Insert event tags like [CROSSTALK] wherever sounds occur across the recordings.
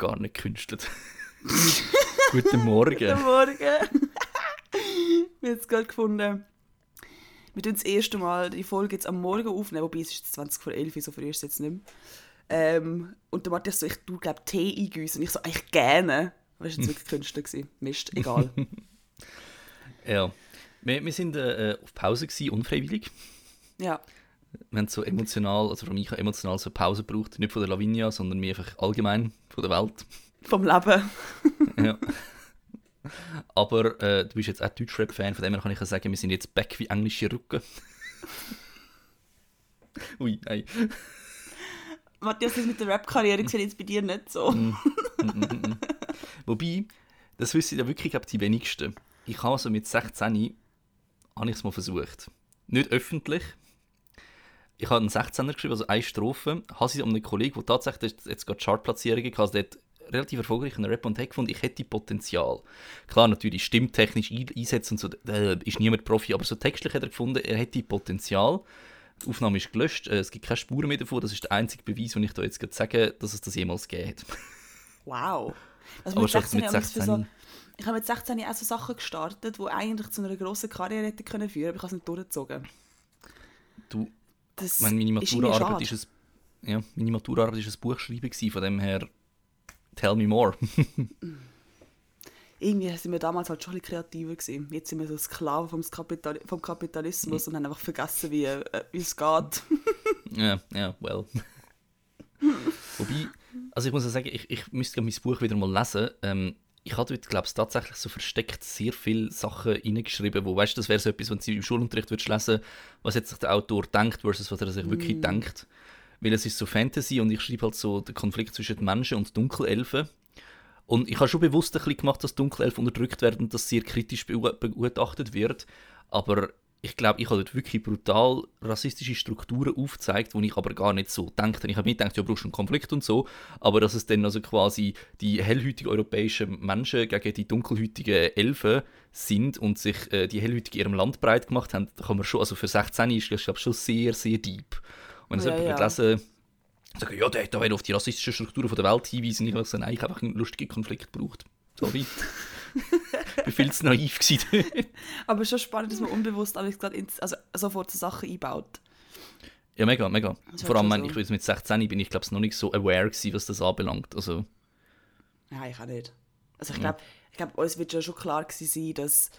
gar nicht gekünstelt. [LAUGHS] Guten Morgen. Guten Morgen. [LAUGHS] Wir haben es gerade gefunden. Wir tun das erste Mal die Folge jetzt am Morgen aufnehmen, wobei es ist 20 vor 11 so früh ist es jetzt nicht mehr. Ähm, und der Matthias so, ich tue, glaube Tee eingießen. Und ich so, eigentlich gerne. Aber das war jetzt wirklich Künstler. Gewesen. Mist, egal. [LAUGHS] ja. Wir, wir sind äh, auf Pause gewesen, unfreiwillig. Ja. Wir haben so emotional, also für mich emotional so Pause gebraucht. Nicht von der Lavinia, sondern mir einfach allgemein von der Welt. Vom Leben. [LAUGHS] ja. [LAUGHS] Aber äh, du bist jetzt auch Deutschrap-Fan, von dem her kann ich ja sagen, wir sind jetzt back wie englische Rücken. [LAUGHS] Ui, nein. Matthias, das mit der Rap-Karriere sieht jetzt bei dir nicht so. mm, mm, mm, Wobei, das wissen ja wirklich glaub, die wenigsten. Ich habe also mit 16 habe ich es mal versucht. Nicht öffentlich. Ich habe einen 16er geschrieben, also eine Strophe, habe sie an einen Kollegen, der tatsächlich jetzt gerade Chartplatzierungen hatte, also der hat relativ erfolgreich in Rap und Tech gefunden, ich hätte Potenzial. Klar, natürlich stimmtechnisch einsetzen und so, äh, ist niemand Profi, aber so textlich hat er gefunden, er hätte Potenzial. Die Aufnahme ist gelöscht, äh, es gibt keine Spuren mehr davon, das ist der einzige Beweis, den ich da jetzt gerade sage, dass es das jemals gegeben hat. Wow. Also aber schon mit 16... So, ich habe mit 16 auch so Sachen gestartet, die eigentlich zu einer grossen Karriere hätten können führen, aber ich habe es nicht durchgezogen. Du, das meine, meine Maturaarbeit ist, ist ein, ja, meine Maturaarbeit ist ein Buchschreiben von dem her Tell me more. [LAUGHS] Irgendwie sind wir damals halt schon ein bisschen kreativer gewesen. Jetzt sind wir so Sklaven vom, Kapital vom Kapitalismus und haben einfach vergessen, wie, äh, es geht. [LAUGHS] Ja, ja, well. [LAUGHS] Wobei, also ich muss ja sagen, ich, ich müsste mein Buch wieder mal lesen. Ähm, ich habe dort, glaube ich, tatsächlich so versteckt sehr viele Sachen reingeschrieben, wo, weißt du, das wäre so etwas, wenn du im Schulunterricht würdest lesen was jetzt sich der Autor denkt versus was er sich wirklich mm. denkt weil es ist so Fantasy und ich schreibe halt so den Konflikt zwischen Menschen und Dunkelelfen. Und ich habe schon bewusst ein bisschen gemacht, dass Dunkelelfen unterdrückt werden und dass sehr kritisch begutachtet wird. Aber ich glaube, ich habe dort wirklich brutal rassistische Strukturen aufgezeigt, die ich aber gar nicht so denke. Ich habe mir gedacht, ja, brauchst einen Konflikt und so, aber dass es dann also quasi die hellhütigen europäischen Menschen gegen die dunkelhütigen Elfen sind und sich äh, die hellhütigen in ihrem Land breit gemacht haben, da kann man schon, also für 16 ist das glaube schon sehr, sehr deep. Und wenn ja, jemand ja. gelesen sagen, ja, der hat da auf die rassistischen Strukturen der Welt hinweisen, ich habe nein, ich habe einfach einen lustigen Konflikt gebraucht. Sorry. ich war viel zu naiv. [LAUGHS] Aber schon spannend, dass man unbewusst also sofort so Sachen einbaut. Ja, mega, mega. Vor allem, so. ich mit 16 bin ich glaube noch nicht so aware gewesen, was das anbelangt. Also. Ja, ich auch nicht. Also ich glaube, ja. ich glaube, uns wird schon klar gewesen sein, dass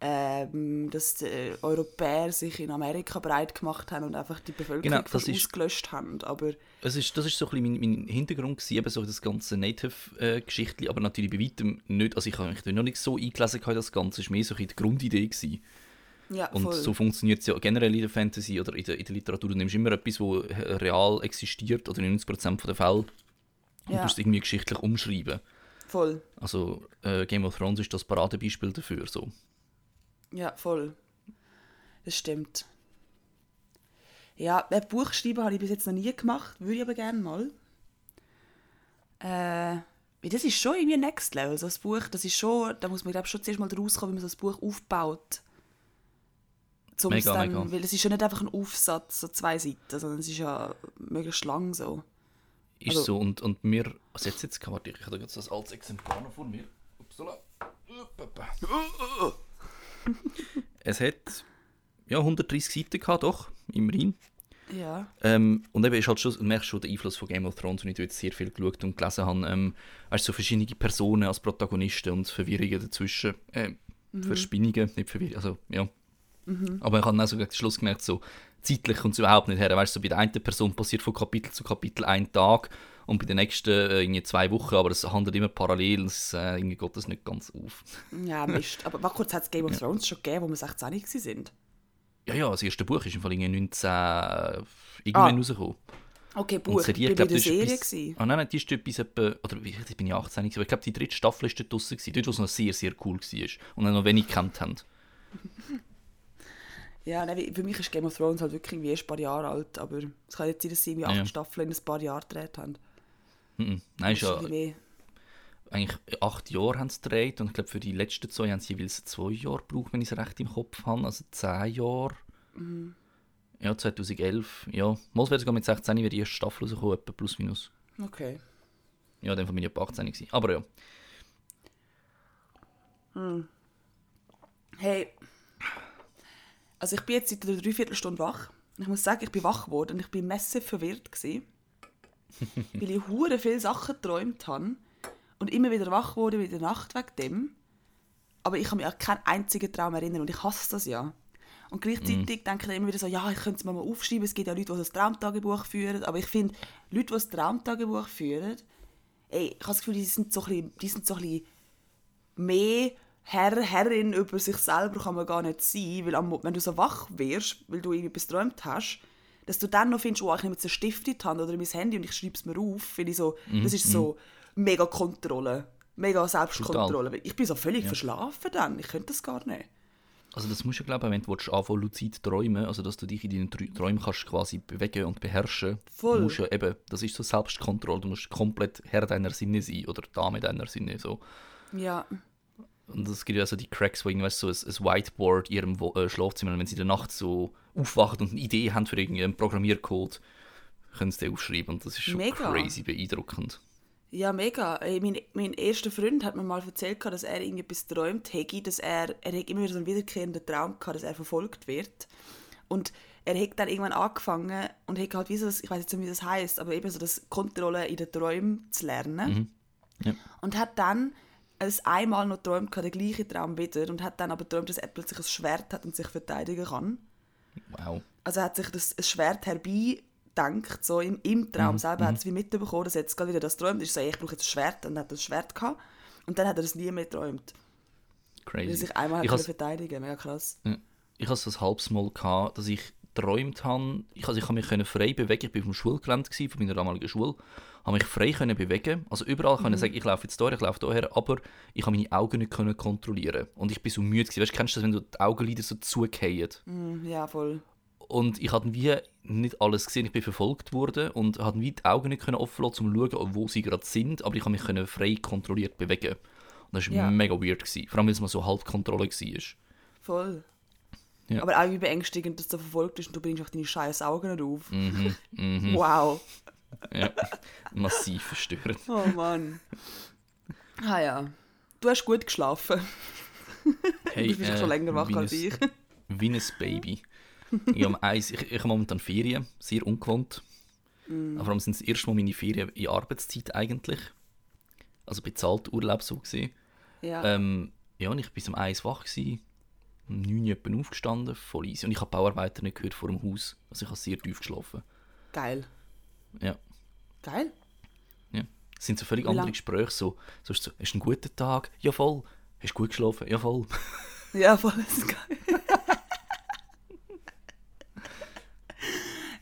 ähm, dass die Europäer sich in Amerika breit gemacht haben und einfach die Bevölkerung genau, das ist, ausgelöscht haben. Aber es ist, das ist so ein bisschen mein, mein Hintergrund gewesen, eben so das ganze Native-Geschichtli, äh, aber natürlich bei weitem nicht, also ich habe mich noch nicht so eingelesen das Ganze, es war mehr so ein die Grundidee gewesen. Ja, und voll. so funktioniert es ja generell in der Fantasy oder in der, in der Literatur. Du nimmst immer etwas, das real existiert oder in 90% der Fälle und ja. du es irgendwie geschichtlich umschreiben. Voll. Also äh, Game of Thrones ist das Paradebeispiel dafür. So. Ja, voll. Das stimmt. Ja, ein Buch schreiben habe ich bis jetzt noch nie gemacht, würde ich aber gerne mal. Äh, das ist schon irgendwie Next Level, so ein Buch, das ist schon, da muss man glaube schon zuerst mal rauskommen, wie man so ein Buch aufbaut. Zum mega, dann, mega. Weil es ist ja nicht einfach ein Aufsatz, so zwei Seiten, sondern es ist ja möglichst lang so. Ist also, so, und, und mir, also jetzt, jetzt, warte, ich habe jetzt das altes Exemplar noch vor mir. Upsala [LAUGHS] es hat ja, 130 Seiten gehabt, doch, immerhin. Ja. Ähm, und eben ist halt schon, du merkst schon den Einfluss von Game of Thrones, und ich jetzt sehr viel geschaut und gelesen habe. Ähm, weißt so verschiedene Personen als Protagonisten und Verwirrungen dazwischen. Äh, mhm. Verspinnungen, nicht Verwirrungen, also ja. Mhm. Aber ich habe dann auch so gegen den Schluss gemerkt, so zeitlich kommt es überhaupt nicht her. Weißt so bei der einen Person passiert von Kapitel zu Kapitel ein Tag und bei der nächsten äh, irgendwie zwei Wochen, aber es handelt immer parallel, es äh, irgendwie geht das nicht ganz auf. Ja, Mist. [LAUGHS] aber was kurz hat es Game of Thrones ja. schon gegeben, wo wir 16 sind? Ja, ja, das erste Buch ist im Fall 19 äh, irgendwann ah. rausgekommen. Okay, Buch. Und Serie, ich glaube, das Serie etwas, Ah nein, nein, die ist etwas etwa, oder ich bin ja 18 aber ich glaube, die dritte Staffel ist dort draussen gewesen, dort, wo es noch sehr, sehr cool war und noch wenig gekannt haben. [LAUGHS] Ja, nein, für mich ist Game of Thrones halt wirklich wie ein paar Jahre alt, aber es kann jetzt sein, dass sie irgendwie acht ja. Staffeln in ein paar Jahren gedreht haben. Mhm. Nein, ist ja eigentlich acht Jahre haben sie gedreht und ich glaube für die letzten zwei haben sie jeweils zwei Jahre gebraucht, wenn ich es recht im Kopf habe, also zehn Jahre. Mhm. Ja, 2011, ja. Mal wäre sogar mit 16 wäre die erste Staffel rausgekommen, etwa plus minus. Okay. Ja, dann von mir etwa 18 gewesen. Aber ja. Hey, also ich bin jetzt seit einer Dreiviertelstunde wach. Ich muss sagen, ich bin wach geworden und ich bin massiv verwirrt gewesen, [LAUGHS] weil ich hure viele Sachen geträumt habe und immer wieder wach wurde in der Nacht wegen dem. Aber ich kann mich an keinen einzigen Traum erinnern und ich hasse das ja. Und gleichzeitig denke ich immer wieder so, ja, ich könnte es mir mal aufschreiben. Es gibt ja Leute, die das Traumtagebuch führen. Aber ich finde, Leute, die das Traumtagebuch führen, ey, ich habe das Gefühl, die sind so ein bisschen, die sind so ein bisschen mehr Herr, Herrin über sich selber kann man gar nicht sein, weil wenn du so wach wirst, weil du irgendwas geträumt hast, dass du dann noch findest, oh, ich nehme jetzt einen Stift in die Hand oder mein Handy und ich schreibe es mir auf, weil ich so, das ist so mega Kontrolle, mega Selbstkontrolle. Ich bin so völlig verschlafen dann, ich könnte das gar nicht. Also das musst du glauben, wenn du anfangen luzid träumen, also dass du dich in deinen Trä- Träumen kannst quasi bewegen und beherrschen. Voll. Musst ja eben, das ist so Selbstkontrolle. Du musst komplett Herr deiner Sinne sein oder Dame deiner Sinne so. Ja, Und es gibt ja so die Cracks, wo irgendwas so ein, ein Whiteboard in ihrem Wo äh, Schlafzimmer, und wenn sie in der Nacht so aufwachen und eine Idee haben für irgendeinen Programmiercode, können sie den aufschreiben und das ist schon Mega. crazy beeindruckend. Ja, mega. Ey, Mein, mein erster Freund hat mir mal erzählt, dass er irgendetwas träumt hätte, dass er, er hat immer wieder so einen wiederkehrenden Traum gehabt, dass er verfolgt wird. Und er hat dann irgendwann angefangen und hat halt wie so ich weiß jetzt nicht, wie das heißt, aber eben so das Kontrolle in den Träumen zu lernen. Ja. Und hat dann es einmal noch gehabt, den gleichen Traum wieder, und hat dann aber geträumt, dass er plötzlich ein Schwert hat und sich verteidigen kann. Wow. Also er hat sich das Schwert herbeigedacht, so im, im Traum selber hat es wie mitbekommen, dass er jetzt gerade wieder das träumt. ist so, ich brauche jetzt ein Schwert, und dann hat er das Schwert gehabt. Und dann hat er das nie mehr geträumt. Weil er Crazy. sich einmal hat ich können has- verteidigen Mega krass. Ja. Ich hatte so ein halbes Mal, gehabt, dass ich geträumt habe, ich, also ich habe mich frei bewegen, ich war auf dem Schulgelände gewesen, von meiner damaligen Schule, habe mich frei können bewegen, also überall können sagen, ich laufe jetzt hierher, ich laufe hierher, aber ich habe meine Augen nicht können kontrollieren und ich bin so müde gewesen. Weißt, kennst du das, wenn du die Augenlider so zugehen? Mm, ja, voll. Und ich hatte wie nicht alles gesehen, ich bin verfolgt worden und hatte wie die Augen nicht können offen lassen, um zu schauen, wo sie gerade sind, aber ich habe mich können frei kontrolliert bewegen. Und das war Ja. mega weird. Gewesen. Vor allem, weil es mal so halb Kontrolle war. Voll. Ja. Aber auch wie beängstigend, dass du verfolgt bist und du bringst auch deine scheiß Augen nicht auf. Mhm, [LAUGHS] Wow. Ja, massiv verstörend. Oh Mann. Ah ja. Du hast gut geschlafen. Hey, du bist äh, schon länger wach als ich. Wie ein Baby. ich habe eins, ich, ich habe momentan Ferien, sehr ungewohnt. Mm. Aber vor allem sind es das erste Mal meine Ferien in Arbeitszeit eigentlich. Also bezahlt Urlaub so gesehen. Ja. Ähm, ja, und ich war bis um 1 wach, gewesen, um 9 Uhr aufgestanden, voll easy. Und ich habe Bauarbeiter nicht gehört vor dem Haus. Also ich habe sehr tief geschlafen. Geil. Ja, Geil? ja. Es sind so völlig Wie andere lang- Gespräche. So, so, ist so, hast du einen guten Tag? Ja, voll. Hast du gut geschlafen? Ja, voll. [LAUGHS] Ja, voll ist geil. [LAUGHS]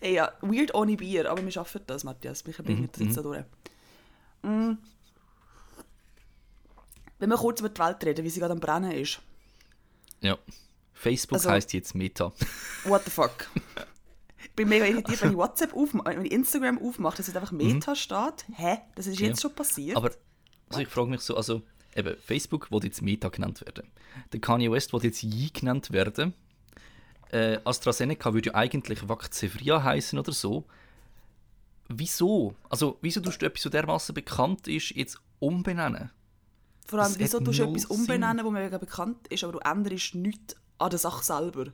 Ey, ja, weird ohne Bier, aber wir schaffen das, Matthias. Wir bringen das jetzt so durch. Mm. Wenn wir kurz über die Welt reden, wie sie gerade am Brennen ist. Ja. Facebook Also- heißt jetzt Meta. [LAUGHS] What the fuck? Ich bin mega irritiert, wenn ich WhatsApp aufmache, wenn ich Instagram aufmache, dass jetzt einfach Meta steht. Hä? Das ist jetzt Ja. schon passiert? Aber also ich frage mich so, also eben, Facebook will jetzt Meta genannt werden. Der Kanye West will jetzt Yi genannt werden. Äh, AstraZeneca würde ja eigentlich Vaxzevria heißen oder so. Wieso? Also, wieso tust du etwas, so dermaßen bekannt ist, jetzt umbenennen? Vor allem, das wieso tust du etwas umbenennen, wo mega bekannt ist, aber du änderst nichts an der Sache selber?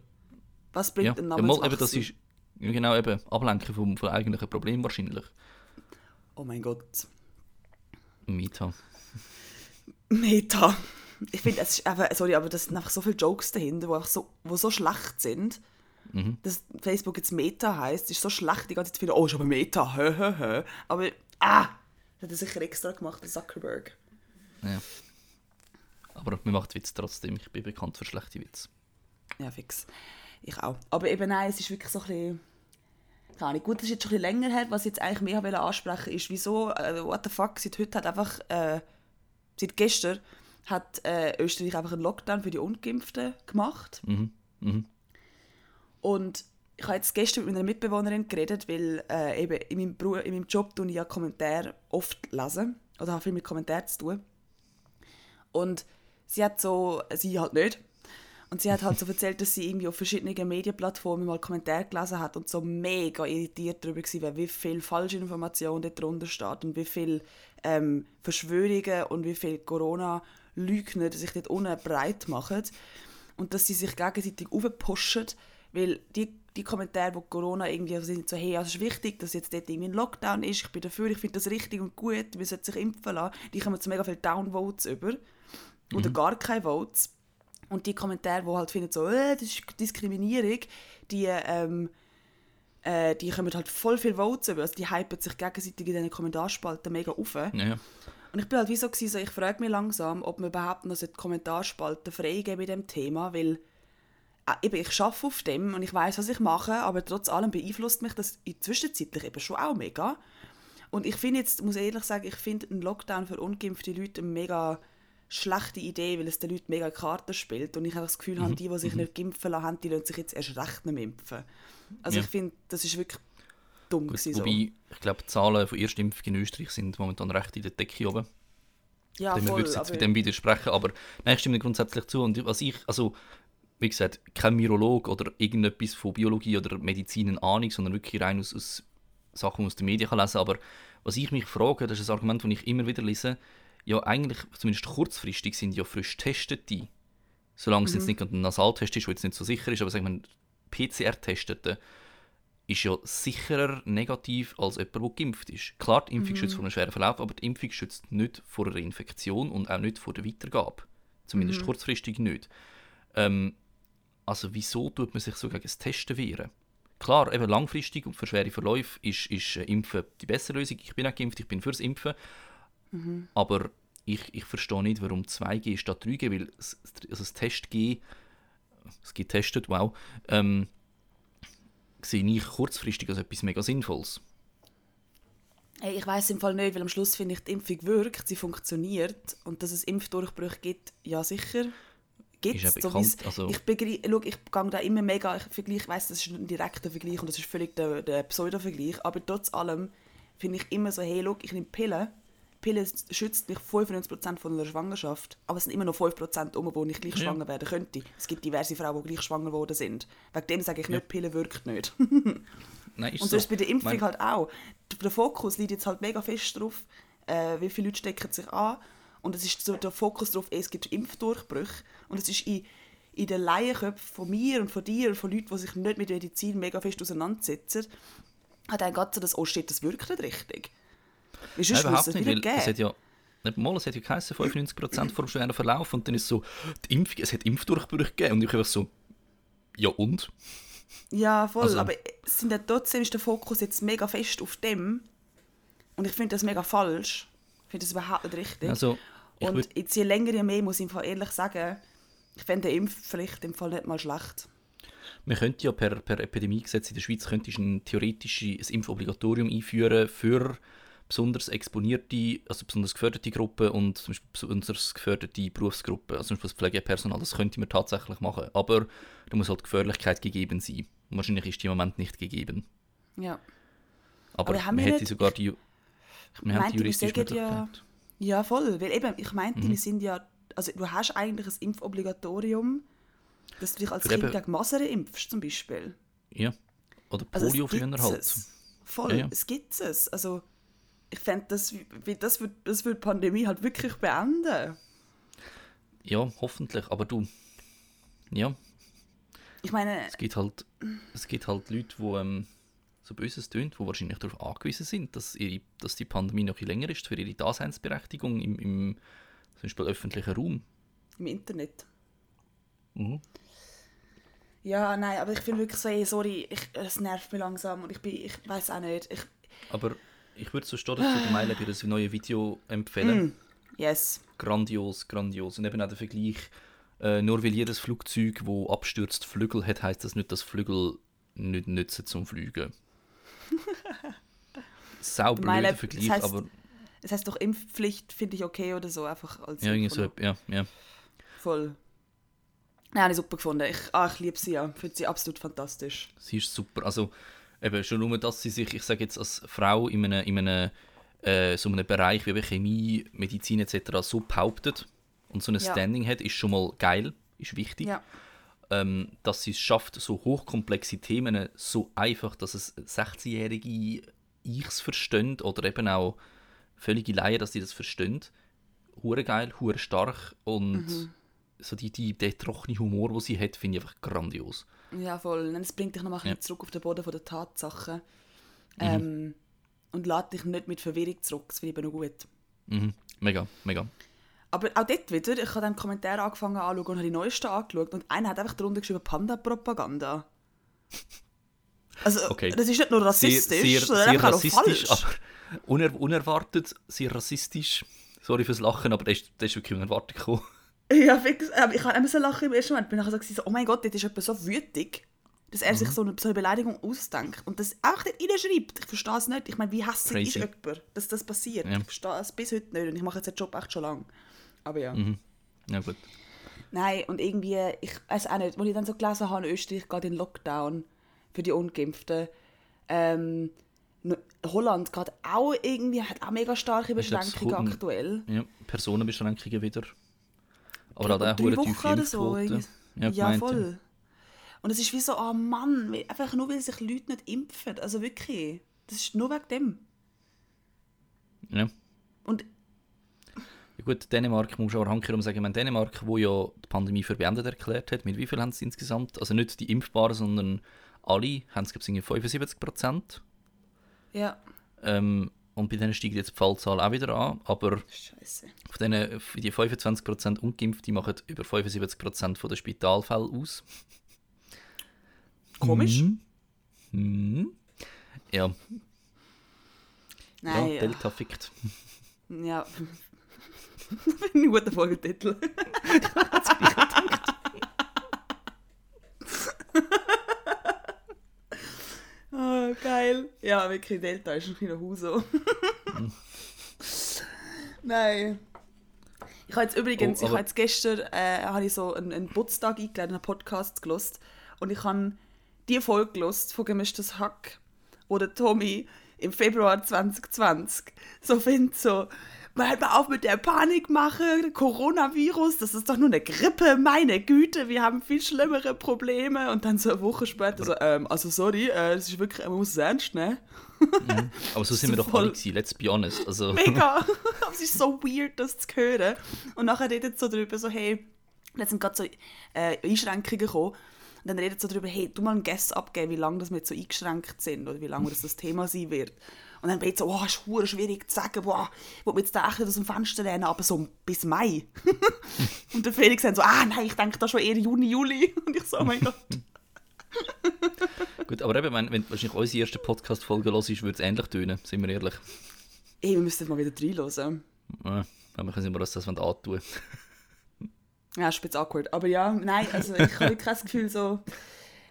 Was bringt Ja, ein ja mal, eben, das ist ja, genau eben Ablenken vom, vom eigentlichen Problem wahrscheinlich. Oh mein Gott. Meta. Meta. Ich finde, es ist einfach, sorry, aber das sind einfach so viele Jokes dahinter, die einfach so, wo so schlecht sind. Mhm. Dass Facebook jetzt Meta heißt, ist so schlecht, die ganze Zeit wieder, oh, ist aber Meta, hö, hö, hö. Aber, ah, das hat er sicher extra gemacht, Zuckerberg. Ja. Aber mir macht Witz trotzdem. Ich bin bekannt für schlechte Witze. Ja, fix. Ich auch. Aber eben nein, es ist wirklich so ein bisschen... Keine Ahnung. Gut, das ist jetzt schon ein bisschen länger her. Was ich jetzt eigentlich mehr wollte ansprechen ist, wieso, äh, what the fuck, seit heute hat einfach, äh, seit gestern hat äh, Österreich einfach einen Lockdown für die Ungeimpften gemacht. Mhm. Mhm. Und ich habe jetzt gestern mit einer Mitbewohnerin geredet, weil äh, eben in meinem, Beru- in meinem Job tue ich ja Kommentare oft lesen. Oder habe viel mit Kommentaren zu tun. Und sie hat so, sie halt nicht. Und sie hat halt so [LAUGHS] erzählt, dass sie irgendwie auf verschiedenen Medienplattformen mal Kommentare gelesen hat und so mega irritiert darüber war, wie viel Falschinformation dort drunter steht und wie viel ähm, Verschwörungen und wie viel Corona-Lügner sich dort unten breit machen. Und dass sie sich gegenseitig aufpushen, weil die, die Kommentare, wo Corona irgendwie sind, so hey, also es ist wichtig, dass jetzt dort irgendwie ein Lockdown ist, ich bin dafür, ich finde das richtig und gut, wir sollten sich impfen lassen, die kommen zu mega viel Downvotes über. Oder Mhm. gar keine Votes. Und die Kommentare, die halt finden, so, äh, das ist Diskriminierung, die, ähm, äh, die kommen halt voll viel Votes über. Also die hypen sich gegenseitig in diesen Kommentarspalten mega auf. Ja. Und ich bin halt wie so, gewesen, so ich frage mich langsam, ob man überhaupt noch die Kommentarspalten freigeben bei dem Thema, weil eben, ich arbeite auf dem und ich weiß, was ich mache, aber trotz allem beeinflusst mich das in zwischenzeitlich eben schon auch mega. Und ich finde jetzt, muss ich ehrlich sagen, ich finde einen Lockdown für ungeimpfte Leute eine mega schlechte Idee, weil es den Leuten mega Karten spielt und ich einfach das Gefühl Mhm. habe, die, die sich nicht impfen lassen, haben, die lassen sich jetzt erst recht nicht impfen. Also Ja. ich finde, das ist wirklich dumm Gut, gewesen, so. wobei, ich glaube, die Zahlen von Erstimpfungen in Österreich sind momentan recht in der Decke oben. Ja, Dem voll, würde jetzt aber- mit dem widersprechen, aber nein, ich stimme grundsätzlich zu. Und was ich, also, wie gesagt, kein Virolog oder irgendetwas von Biologie oder Medizin eine Ahnung, sondern wirklich rein aus, aus Sachen, die man aus den Medien kann lesen Aber was ich mich frage, das ist ein Argument, das ich immer wieder lese, ja, eigentlich, zumindest kurzfristig, sind ja frisch Testete, solange es jetzt nicht gerade ein Nasaltest ist, der jetzt nicht so sicher ist, aber sagen wir, PCR-Testete, ist ja sicherer negativ als jemand, der geimpft ist. Klar, die Impfung schützt vor einem schweren Verlauf, aber die Impfung schützt nicht vor einer Infektion und auch nicht vor der Weitergabe. Zumindest kurzfristig nicht. Ähm, also wieso tut man sich so gegen das Testen wehren? Klar, eben langfristig und für schwere Verläufe ist, ist äh, Impfen die bessere Lösung. Ich bin auch geimpft, ich bin fürs Impfen. Aber ich, ich verstehe nicht, warum 2G statt 3G, weil das, also das Test-G, es gibt testet, wow, ähm, sehe ich kurzfristig als etwas mega Sinnvolles. Hey, ich weiß im Fall nicht, weil am Schluss finde ich, die Impfung wirkt, sie funktioniert und dass es Impfdurchbrüche gibt, ja sicher. Gibt Ist ja es. bekannt, also- ich begreif, schau, ich gehe da immer mega, ich vergleiche, ich weiss, das ist ein direkter Vergleich und das ist völlig der, der Pseudo-Vergleich, aber trotz allem finde ich immer so, hey, schau, ich nehme Pillen, Pille schützt mich 95% von einer Schwangerschaft, aber es sind immer noch 5% um, wo ich gleich Ja. schwanger werden könnte. Es gibt diverse Frauen, die gleich schwanger geworden sind. Wegen dem sage ich nicht, Pille wirkt nicht. [LAUGHS] Nein, ist Und so. sonst bei der Impfung Mein- halt auch. Der Fokus liegt jetzt halt mega fest drauf, äh, wie viele Leute stecken sich an. Und es ist so der Fokus darauf, es gibt Impfdurchbrüche. Und es ist in, in den Laienköpfen von mir und von dir und von Leuten, die sich nicht mit Medizin mega fest auseinandersetzen, hat dann gerade so das, oh shit, das wirkt nicht richtig. Wie sonst Nein, überhaupt es nicht, weil es hat ja mal, es hat ja geheißen, 95% vor dem schweren Verlauf und dann ist so, die Impfung, es hat Impfdurchbrüche gegeben und ich einfach so, ja und? Ja, voll. Also- aber sind ja trotzdem ist der Fokus jetzt mega fest auf dem. Und ich finde das mega falsch. Ich finde das überhaupt nicht richtig. Also, Und jetzt je länger, je mehr, muss ich im Fall ehrlich sagen, ich fände die Impfpflicht im Fall nicht mal schlecht. man könnte ja per, per Epidemiegesetz in der Schweiz könntest ein theoretisches Impfobligatorium einführen für besonders exponierte, also besonders geförderte Gruppen und zum Beispiel besonders geförderte Berufsgruppen, also zum Beispiel das Pflegepersonal, das könnte man tatsächlich machen, aber da muss halt die Gefährlichkeit gegeben sein. Wahrscheinlich ist die im Moment nicht gegeben. Ja. Aber, Aber haben man wir hätte nicht- sogar die, man hat meinte, die wir sagen ja-. Ja, voll. Weil eben, ich meinte, Mhm. wir sind ja, also du hast eigentlich ein Impfobligatorium, dass du dich als Für Kind eben- gegen Masern impfst, zum Beispiel. Ja. Oder Also Polio früher gibt's halt. es. Voll, Ja, ja. es gibt es. Also ich fände, das, wie- das würde das würd die Pandemie halt wirklich beenden. Ja, hoffentlich. Aber du, ja, Ich meine, es gibt halt, es gibt halt Leute, die ähm, so böses tönt, die wahrscheinlich darauf angewiesen sind, dass, ihre, dass die Pandemie noch länger ist für ihre Daseinsberechtigung im, im zum Beispiel öffentlichen Raum. im Internet. Mhm. Ja, nein, aber ich finde wirklich so, ey, sorry, ich, es nervt mich langsam und ich bin, ich weiß auch nicht. Ich, Aber ich würde so stehen dazu der Meile das neue Video empfehlen. yes. Grandios, grandios. Und eben auch der Vergleich, äh, nur weil jedes Flugzeug, wo abstürzt, Flügel hat, heißt das nicht, dass Flügel nicht nützen zum Fliegen. Saublöder Meile, Vergleich, das heisst, aber Das heißt doch Impfpflicht finde ich okay oder so, einfach als ja, irgendwie so, ja, ja. Voll. Nein, habe ich super gefunden. Ich, ah, ich liebe sie ja. Ich finde sie absolut fantastisch. Sie ist super. Also eben schon nur, dass sie sich, ich sage jetzt als Frau in einem, in einem äh, so einem Bereich wie Chemie, Medizin etc. so behauptet und so ein Ja. Standing hat, ist schon mal geil, ist wichtig. Ja. Ähm, dass sie es schafft, so hochkomplexe Themen so einfach, dass es 16-jährige Ichs verstehen oder eben auch völlige Laien, dass die das verstehen. Hure geil, hure stark und Mhm. so die, die, der trockene Humor, den sie hat, finde ich einfach grandios. Ja, voll. Es bringt dich noch mal ein bisschen Ja. zurück auf den Boden der Tatsachen. Mhm. Ähm, und lässt dich nicht mit Verwirrung zurück. Das finde ich eben noch gut. Mhm. Mega, mega. Aber auch dort wieder, ich habe dann Kommentare angefangen anzuschauen und habe die neuesten angeschaut und einer hat einfach darunter geschrieben Panda-Propaganda. Also, Okay. das ist nicht nur rassistisch, sehr, sondern sehr einfach auch rassistisch, falsch. aber uner, unerwartet, sehr rassistisch. Sorry fürs Lachen, aber das ist, das ist wirklich unerwartet gekommen. Ja, fix. Aber ich habe immer so lachen im ersten Moment. Ich bin nachher so, oh mein Gott, das ist jemand so wütig, dass er sich Mhm. so eine, so eine Beleidigung ausdenkt und das auch nicht reinschreibt. Ich verstehe es nicht. Ich meine, wie hässlich ist jemand, dass das passiert? Ja. Ich verstehe es bis heute nicht und ich mache jetzt den Job echt schon lange. Aber ja. Mhm. Ja, gut. Nein, und irgendwie, ich weiß auch nicht, als ich dann so gelesen habe, Österreich geht in Lockdown für die Ungeimpften. Ähm, Holland geht auch irgendwie, hat auch mega starke Ich Beschränkungen kommt- aktuell. Ja, Personenbeschränkungen wieder. Aber auch der drei hure Wochen tiefe oder so. Impfquote. irgendwie. Ja, Ja, gemeint, voll. Und es ist wie so, oh Mann, einfach nur, weil sich Leute nicht impfen. Also wirklich, das ist nur wegen dem. Ja. Und Ja gut, Dänemark muss auch handkehrum sagen, meine, Dänemark, wo ja die Pandemie für beendet erklärt hat, mit wie viel haben sie insgesamt? Also nicht die Impfbaren, sondern alle haben es, glaube ich, 75 Prozent. ja, Ähm, und bei denen steigt jetzt die Fallzahl auch wieder an, aber scheiße. von denen, die 25 Prozent Ungeimpfte machen über 75 Prozent der Spitalfälle aus. Komisch. Mhm. Mhm. Ja, Nein, ja, ja. Delta fickt. ja. Ein guter Folgetitel. oh, geil. Ja, wirklich, Delta ist ein kleiner Huso. [LAUGHS] Nein. Ich habe jetzt übrigens, Oh, ich habe jetzt gestern äh, habe ich so einen, einen Putztag eingeladen, einen Podcast gelost und ich habe die Folge gelost von Gemischtes Hack, wo der Tommy im Februar 2020 so findet so, hört mal auf mit der Panikmache, Coronavirus, das ist doch nur eine Grippe, meine Güte, wir haben viel schlimmere Probleme und dann so eine Woche später so, ähm, also sorry, äh, das ist wirklich, man muss es ernst nehmen. Aber so [LAUGHS] sind wir doch alle let's be honest. Also, [LAUGHS] Mega. [LAUGHS] Aber es ist so weird, das zu hören. Und nachher redet so darüber, so, hey, jetzt sind gerade so äh, Einschränkungen gekommen. Und dann redet so darüber, hey, du mal einen Guess abgeben, wie lange das wir jetzt so eingeschränkt sind oder wie lange das das Thema sein wird. Und dann wird so, oh, ist hure schwierig zu sagen, boah, will mir jetzt nicht aus dem Fenster lehnen, aber so bis Mai. [LAUGHS] und der Felix dann so, ah nein, ich denke da schon eher Juni, Juli. [LAUGHS] Und ich so, oh mein Gott. gut, aber eben, wenn, wenn du wahrscheinlich unsere erste Podcast-Folge hörst, würde es ähnlich tönen, sind wir ehrlich. Ey, wir müssen mal wieder reinhören. Ja, wir können uns das antun. Ja, ist ein bisschen awkward. Aber ja, nein, also ich habe wirklich das Gefühl so,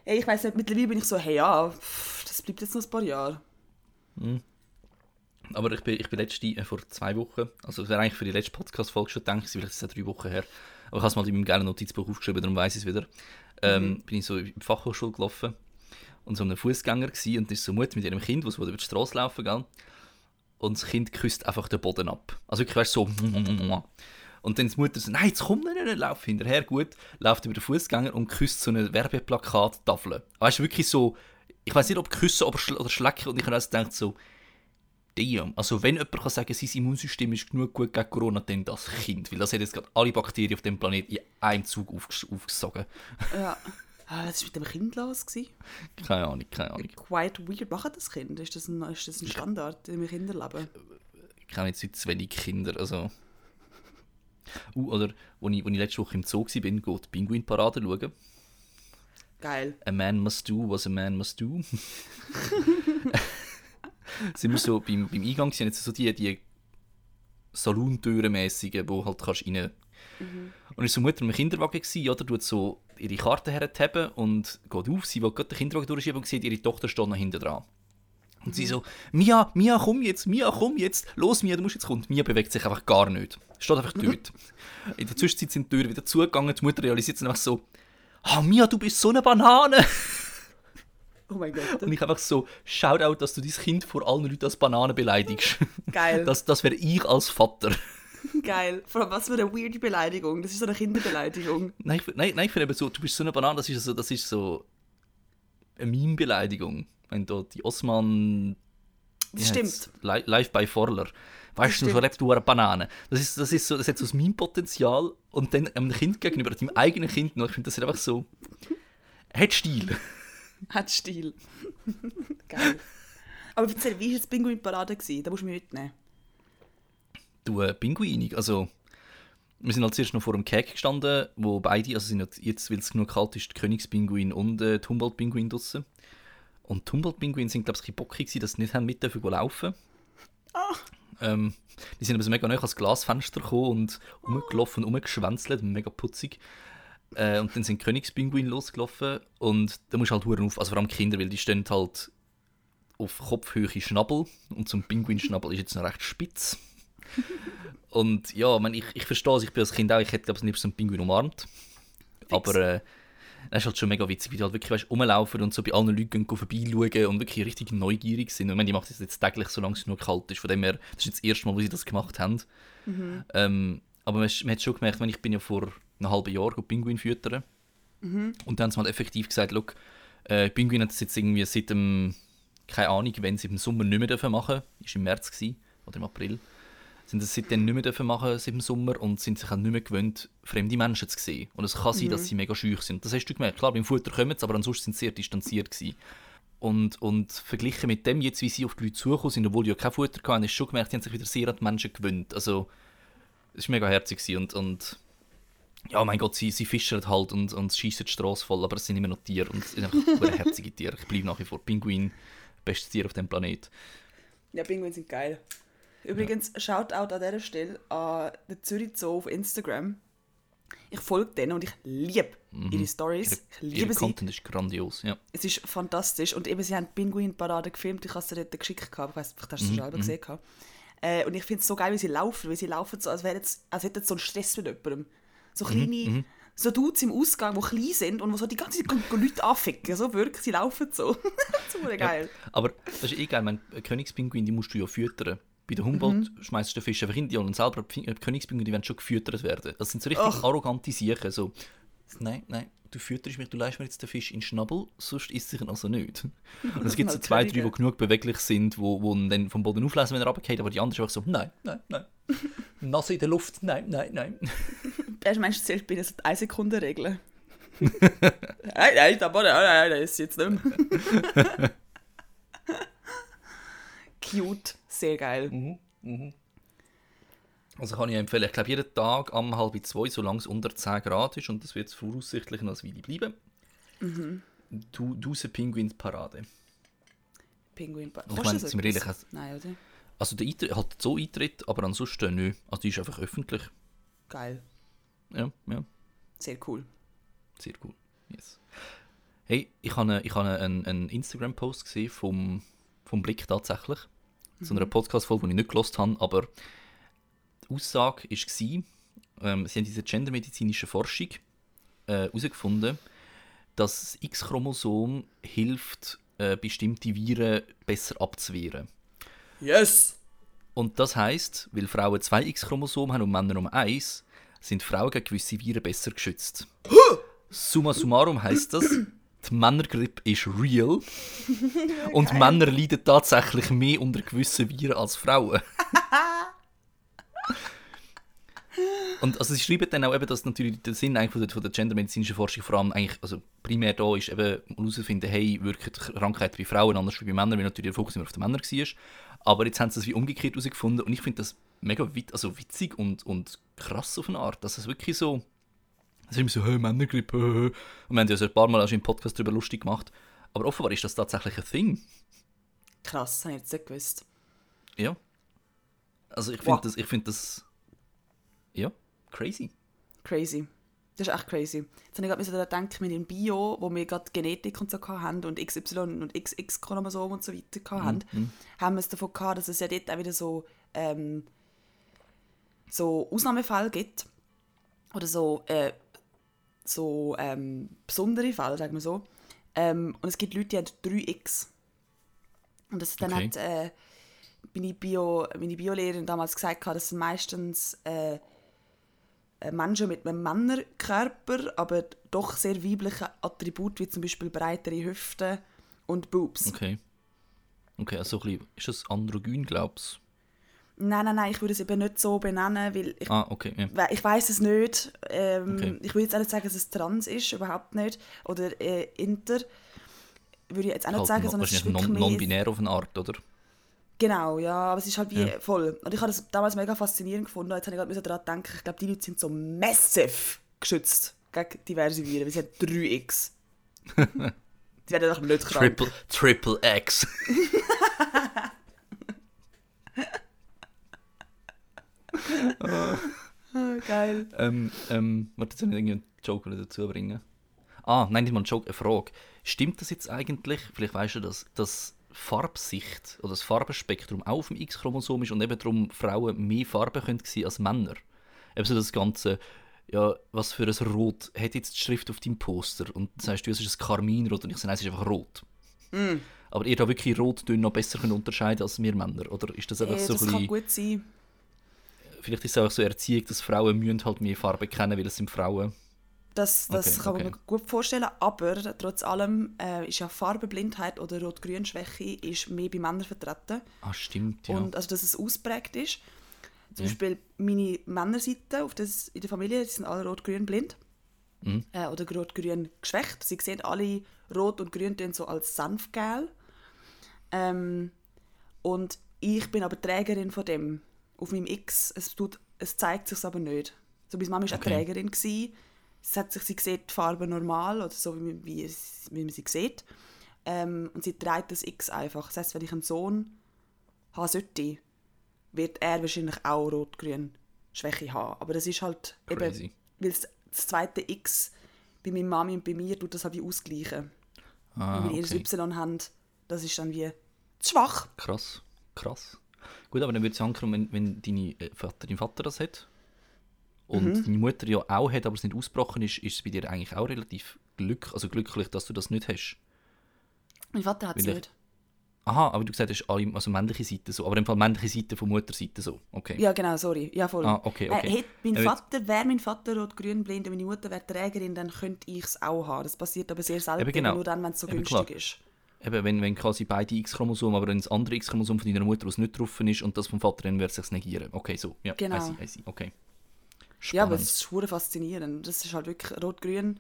ey, ich weiß nicht, mittlerweile bin ich so, hey ja, pff, das bleibt jetzt noch ein paar Jahre. Aber ich bin, ich bin letzte, äh, vor zwei Wochen, also es wäre eigentlich für die letzte Podcast-Folge schon gedacht, gewesen, vielleicht ist es ja drei Wochen her, aber ich habe es mal in meinem geilen Notizbuch aufgeschrieben, darum weiß ich es wieder. Ähm, Bin ich so in die Fachhochschule gelaufen und so einem Fußgänger gsi und ist so Mutter mit ihrem Kind, was über die Straße laufen gell? und das Kind küsst einfach den Boden ab. Also wirklich, weißt so [LAUGHS] und dann die Mutter so, nein, jetzt komm nicht, nicht, lauf hinterher, gut, läuft über den Fußgänger und küsst so eine Werbeplakat-Tafel. Weißt du, wirklich so, ich weiß nicht, ob küssen oder, schl oder schlecken und ich habe also gedacht so, damn, also wenn jemand kann sagen, sein Immunsystem ist genug gut gegen Corona, dann das Kind, weil das hat jetzt gerade alle Bakterien auf dem Planeten in einem Zug aufges aufgesogen. Ja. Ah, was war mit dem Kind los? Gewesen? Keine Ahnung, keine Ahnung. Quite weird. Macht das Kind? Ist das ein, ist das ein Standard im Kinderleben? Ich kenne jetzt nicht zu wenig Kinder, also... Uh, oder, als ich, ich letzte Woche im Zoo war, bin, geht die Pinguinparade schauen. Geil. A man must do was a man must do. [LAUGHS] sind wir so beim, beim Eingang sind jetzt so die, die Salontüren-mässigen, wo halt kannst rein. Und ist so Mutter im Kinderwagen gsi, oder? Tut so ihre Karte herzuheben und geht auf. Sie will gerade den Kinderwagen durchschieben und sieht, ihre Tochter steht noch hinten dran. Und sie so, Mia, Mia, komm jetzt, Mia, komm jetzt, los Mia, du musst jetzt kommen. Mia bewegt sich einfach gar nicht. Steht einfach [LAUGHS] dort. In der Zwischenzeit sind die Türen wieder zugegangen, die Mutter realisiert dann einfach so, ah Mia, du bist so eine Banane. Oh mein Gott. Und ich einfach so, Shoutout, dass du dein Kind vor allen Leuten als Banane beleidigst. [LAUGHS] Geil. Das, das wäre ich als Vater. [LAUGHS] Geil. Vor allem, was für eine weirde Beleidigung. Das ist so eine Kinderbeleidigung. [LAUGHS] Nein, ich, nein, nein, ich finde eben so, du bist so eine Banane, das ist so, das ist so eine Meme-Beleidigung. Wenn da die Osman... Das stimmt. Li live bei Forler. Weißt du, so lebt du eine Banane. Das, ist, das, ist so, das hat so das Meme-Potenzial und dann einem Kind gegenüber, deinem eigenen Kind noch. Ich finde, das ist einfach so... Hat Stil. [LAUGHS] Hat Stil. [LAUGHS] Geil. Aber erzähl, wie war jetzt Pinguin-Parade? Da musst du mich mitnehmen. Du, äh, Pinguinig, also... Wir sind als erstes noch vor dem Keg gestanden, wo beide, also sind jetzt, weil es genug kalt ist, die Königspinguin und äh, die Humboldt-Pinguin draussen. Und die Humboldt-Pinguin sind, glaube ich, ein bisschen bockig gewesen, dass sie nicht haben mit dürfen laufen. Ah. Ähm, die sind aber so mega nah ans Glasfenster gekommen und rumgelaufen und rumgeschwänzelt, mega putzig. Äh, und dann sind die Königspinguin losgelaufen und da musst du halt Huren auf, also vor allem Kinder, weil die stehen halt auf Kopfhöhe Schnabel und zum Pinguinschnabel ist jetzt noch recht spitz. [LAUGHS] und ja, ich, mein, ich, ich verstehe es, ich bin als Kind auch, ich hätte glaube ich nicht so einen Pinguin umarmt. Fix. Aber äh, das ist halt schon mega witzig, wie die halt wirklich weißt, rumlaufen und so bei allen Leuten vorbeischauen und wirklich richtig neugierig sind. Und ich meine, die machen das jetzt täglich, solange es nur kalt ist. Von dem her, das ist jetzt das erste Mal, wo sie das gemacht haben. Mhm. Ähm, aber man, man hat schon gemerkt, ich bin ja vor einem halben Jahr Pinguin füttern. Mhm. Und dann haben sie mal effektiv gesagt, look, äh, Pinguin hat das jetzt irgendwie seit dem, keine Ahnung, wenn sie im Sommer nicht mehr machen dürfen, ist im März gewesen, oder im April, sind das seitdem nicht mehr dürfen machen seit dem Sommer und sind sich auch nicht mehr gewöhnt, fremde Menschen zu sehen. Und es kann sein, mhm. dass sie mega schüch sind. Das hast du gemerkt. Klar, beim Futter kommen sie, aber ansonsten sind sie sehr distanziert gewesen. Und, und verglichen mit dem jetzt, wie sie auf die Leute zugekommen sind, obwohl die ja kein Futter hatten, hast du schon gemerkt, sie haben sich wieder sehr an die Menschen gewöhnt. Also, es war mega herzig und, und ja, mein Gott, sie, sie fischen halt und, und schießen die Straße voll, aber es sind immer noch Tiere und es sind einfach [LAUGHS] herzige Tiere. Ich bleibe nach wie vor Pinguin, bestes Tier auf dem Planet. Ja, Pinguine sind geil. Übrigens, ja. Shoutout an dieser Stelle an den Zürich Zoo auf Instagram. Ich folge denen und ich liebe mhm. ihre Stories. Ich liebe Ihre sie. Content ist grandios, ja. Es ist fantastisch. Und eben, sie haben Pinguin-Parade gefilmt. Ich habe sie dort geschickt. Gehabt. Ich weiß nicht, hast du es mhm. selber mhm. gesehen. Gehabt. Äh, und ich finde es so geil, wie sie laufen. Weil sie laufen so, als, jetzt, als hätten sie so einen Stress mit jemandem. So mhm, kleine, mhm. so Dudes im Ausgang, die klein sind und wo so die ganze Zeit Leute anficken. So wirklich, sie laufen so. [LAUGHS] so geil. Ja, aber das ist eh geil. Mein Königspinguin, die musst du ja füttern. Bei der Humboldt mhm. schmeißt du den Fisch einfach in die und selber äh, Königspinguine, die werden schon gefüttert werden. Das sind so richtig Ach. arrogante Sachen. So, nein, nein, du fütterst mich, du leist mir jetzt den Fisch in den Schnabel, sonst isst sich also nicht. [LAUGHS] Und es gibt so zwei, drei, die genug beweglich sind, wo, wo dann vom Boden auflesen, wenn er runtergeht, aber die anderen einfach so, nein, nein, nein. [LAUGHS] Nasse in der Luft, nein, nein, nein. Erst meinst du, zählt bei das 1 Sekunden Regel. [LAUGHS] nein, nein, aber nein, nein, das ist jetzt nicht mehr. Cute, sehr geil. Mhm, mhm. Also kann ich empfehlen, ich glaube jeden Tag am halb zwei, solange es unter 10 Grad ist und das wird voraussichtlich noch eine Weile bleiben. Mhm. Du, Duse Pinguins Parade. Pinguin Parade. Ich meine, sind wir ehrlich, Nein, oder? Also der Eintritt, halt so Eintritt, aber ansonsten nicht. Also die ist einfach öffentlich. Geil. Ja, ja. Sehr cool. Sehr cool, yes. Hey, ich habe, ich habe einen, einen Instagram-Post gesehen vom, vom Blick tatsächlich. Mhm. So einer Podcast-Folge, die ich nicht gelost habe, aber Aussage war, ähm, sie haben diese gendermedizinische Forschung äh, herausgefunden, äh, dass das X-Chromosom hilft, äh, bestimmte Viren besser abzuwehren. Yes! Und das heißt, weil Frauen zwei X-Chromosomen haben und Männer um eins, sind Frauen gegen gewisse Viren besser geschützt. Summa summarum heißt das, die Männergrippe ist real [LAUGHS] und Männer leiden tatsächlich mehr unter gewissen Viren als Frauen. [LAUGHS] Und also sie schreiben dann auch eben, dass natürlich der Sinn eigentlich von der, von der gendermedizinischen Forschung vor allem eigentlich, also primär da ist eben herauszufinden, hey, wirken Krankheiten bei Frauen anders als bei Männern, weil natürlich der Fokus immer auf den Männern war. Aber jetzt haben sie es wie umgekehrt herausgefunden und ich finde das mega wit also witzig und, und krass auf eine Art, dass es wirklich so, es ist immer so, hey, Männergrippe, [LAUGHS] und wir haben ja so ein paar Mal auch schon im Podcast darüber lustig gemacht, aber offenbar ist das tatsächlich ein Thing. Krass, das habe ich jetzt nicht gewusst. Ja. Also ich finde wow. das, ich finde das, ja, crazy. Crazy. Das ist echt crazy. Jetzt habe ich gerade daran gedacht, mit dem Bio, wo wir gerade Genetik und so hatten und XY und XX-Chromosom und so weiter hatten, mm, mm. haben wir es davon gehabt, dass es ja dort auch wieder so, ähm, so Ausnahmefälle gibt. Oder so, äh, so ähm, besondere Fälle, sagen wir so. Ähm, und es gibt Leute, die haben 3x. Und das dann okay. hat, äh, meine, Bio, meine Biolehrerin damals gesagt, dass es meistens äh, Menschen mit einem Männerkörper, aber doch sehr weibliche Attribute, wie zum Beispiel breitere Hüften und Boobs. Okay. Okay, also ein bisschen, ist das androgyn, glaubst Nein, nein, nein, ich würde es eben nicht so benennen, weil ich, Ah, okay, we- ich weiß es nicht. Ähm, Okay. Ich würde jetzt auch nicht sagen, dass es trans ist, überhaupt nicht. Oder äh, inter. Würde ich jetzt auch nicht Halt sagen, sondern es ist non- non-binär auf eine Art, oder? Genau, ja, aber es ist halt wie Ja. voll. Und ich habe das damals mega faszinierend gefunden. Jetzt habe ich gerade daran denken, ich glaube, die Leute sind so massive geschützt gegen diverse Viren. Wir sind 3x. die werden doch nicht krank. Triple, Triple X. Ah, geil. ähm, ähm, warte, jetzt soll ich irgendeinen Joke dazu bringen. Ah, nein, nicht mal ein Joke, eine Frage. Stimmt das jetzt eigentlich, vielleicht weißt du das, dass Farbsicht oder das Farbenspektrum auch auf dem X-Chromosom ist und eben darum Frauen mehr Farben können sein als Männer? Eben so das Ganze, ja, was für ein Rot hat jetzt die Schrift auf deinem Poster? Und dann sagst du, es ist ein Karminrot und ich sage, nein, es ist einfach rot. Mm. Aber ihr da wirklich Rottöne noch besser können unterscheiden als wir Männer? Oder ist das einfach Äh, so das ein kann bisschen, gut sein. vielleicht ist es auch so Erziehung, dass Frauen müssen halt mehr Farben kennen, weil es sind Frauen. Das, das Okay, kann man okay. mir gut vorstellen, aber trotz allem äh, ist ja Farbenblindheit oder Rot-Grün-Schwäche ist mehr bei Männern vertreten. Ah, stimmt, ja. Und also, dass es ausprägt ist. Zum Ja. Beispiel meine Männerseite auf das, in der Familie, die sind alle rot-grün blind. Mhm. Äh, oder rot-grün geschwächt. Sie sehen alle rot und grün so als sanftgel. Ähm, und ich bin aber Trägerin von dem. Auf meinem X. Es, tut, es zeigt sich aber nicht. So, meine Mama war Okay. auch Trägerin. Gewesen. Es hat sich, sie sieht die Farbe normal, oder so wie, wie, es- wie man sie sieht. Ähm, und sie trägt das X einfach. Das heisst, wenn ich einen Sohn haben sollte, wird er wahrscheinlich auch rot-grün Schwäche haben. Aber das ist halt Crazy. eben, weil das, zweite X bei meiner Mami und bei mir tut das halt wie ausgleichen. ah, Wenn wir okay. Y haben, das ist dann wie zu schwach. Krass, krass. Gut, aber dann würde ich sagen, wenn, wenn deine, äh, Vater, dein Vater das hat und Mhm. deine Mutter ja auch hat, aber es nicht ausgebrochen ist, ist es bei dir eigentlich auch relativ glück, also glücklich, dass du das nicht hast. Mein Vater hat es nicht. Aha, aber du gesagt hast, alle, also männliche Seite so, aber im Fall männliche Seite von Mutterseite so, okay. Ja, genau, sorry. Ja, voll. Ah, okay, okay. Äh, hätte mein Äh, Vater, wäre mein Vater rot-grün blind und meine Mutter wäre Trägerin, dann könnte ich es auch haben. Das passiert aber sehr selten, genau. nur dann, wenn es so Eben günstig klar. ist. Eben, wenn, wenn quasi beide X-Chromosomen, aber wenn das andere X-Chromosom von deiner Mutter aus nicht drauf ist und das vom Vater, dann wird es sich negieren. Okay, so, ja, Genau. I see, I see, okay. Ja, aber Spannend. es ist schwer faszinierend. Das ist halt wirklich, rot-grün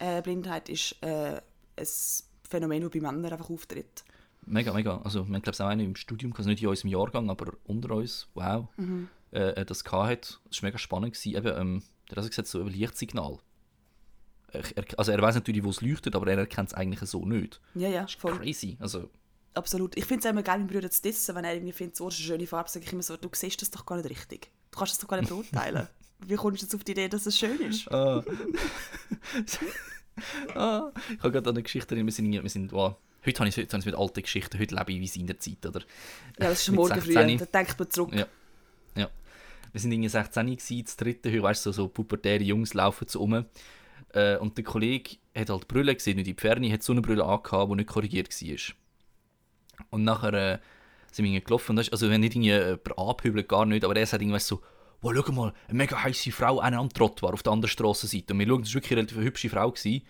äh, ist äh, ein Phänomen, das bei Männern einfach auftritt. Mega, mega. Also, wir haben, glaube ich, auch einen im Studium, also nicht in unserem Jahrgang, aber unter uns, wow, Mhm. äh, äh, das gehabt hat. Das war mega spannend. Gewesen. Eben, ähm, der hat gesagt, so ein Lichtsignal. Er, also, er weiß natürlich, wo es leuchtet, aber er erkennt es eigentlich so nicht. Ja, ja, voll. Crazy. Also, Absolut. Ich finde es immer geil, meinen Brüder zu dissen, wenn er irgendwie findet, so ist eine schöne Farbe, sage ich immer so, du siehst das doch gar nicht richtig. Du kannst das doch gar nicht [LAUGHS] beurteilen. Wie kommst du jetzt auf die Idee, dass es schön ist? ah. [LAUGHS] ah. Ich habe gerade an eine Geschichte, wir sind, wir sind wow. heute habe ich es mit alten Geschichten, heute lebe ich wie seiner Zeit, oder? Ja, das ist Mit morgen früh. 16. Da denkt man zurück. Ja. Ja. Wir sind irgendwie 16 gewesen, das dritte, weißt du, so, so pubertäre Jungs laufen so um. Äh, und der Kollege hat halt Brille gesehen, nicht die Ferne, hat so eine Brille angehabt, die nicht korrigiert war. Und nachher äh, sind wir irgendwie gelaufen, und das ist, also wenn nicht irgendwie jemand anpöbelt, gar nicht, aber er sagt irgendwas so, wow, schau mal, eine mega heiße Frau, eine am Trott war auf der anderen Strassenseite. Und wir schauen, das war wirklich eine relativ hübsche Frau. Gewesen.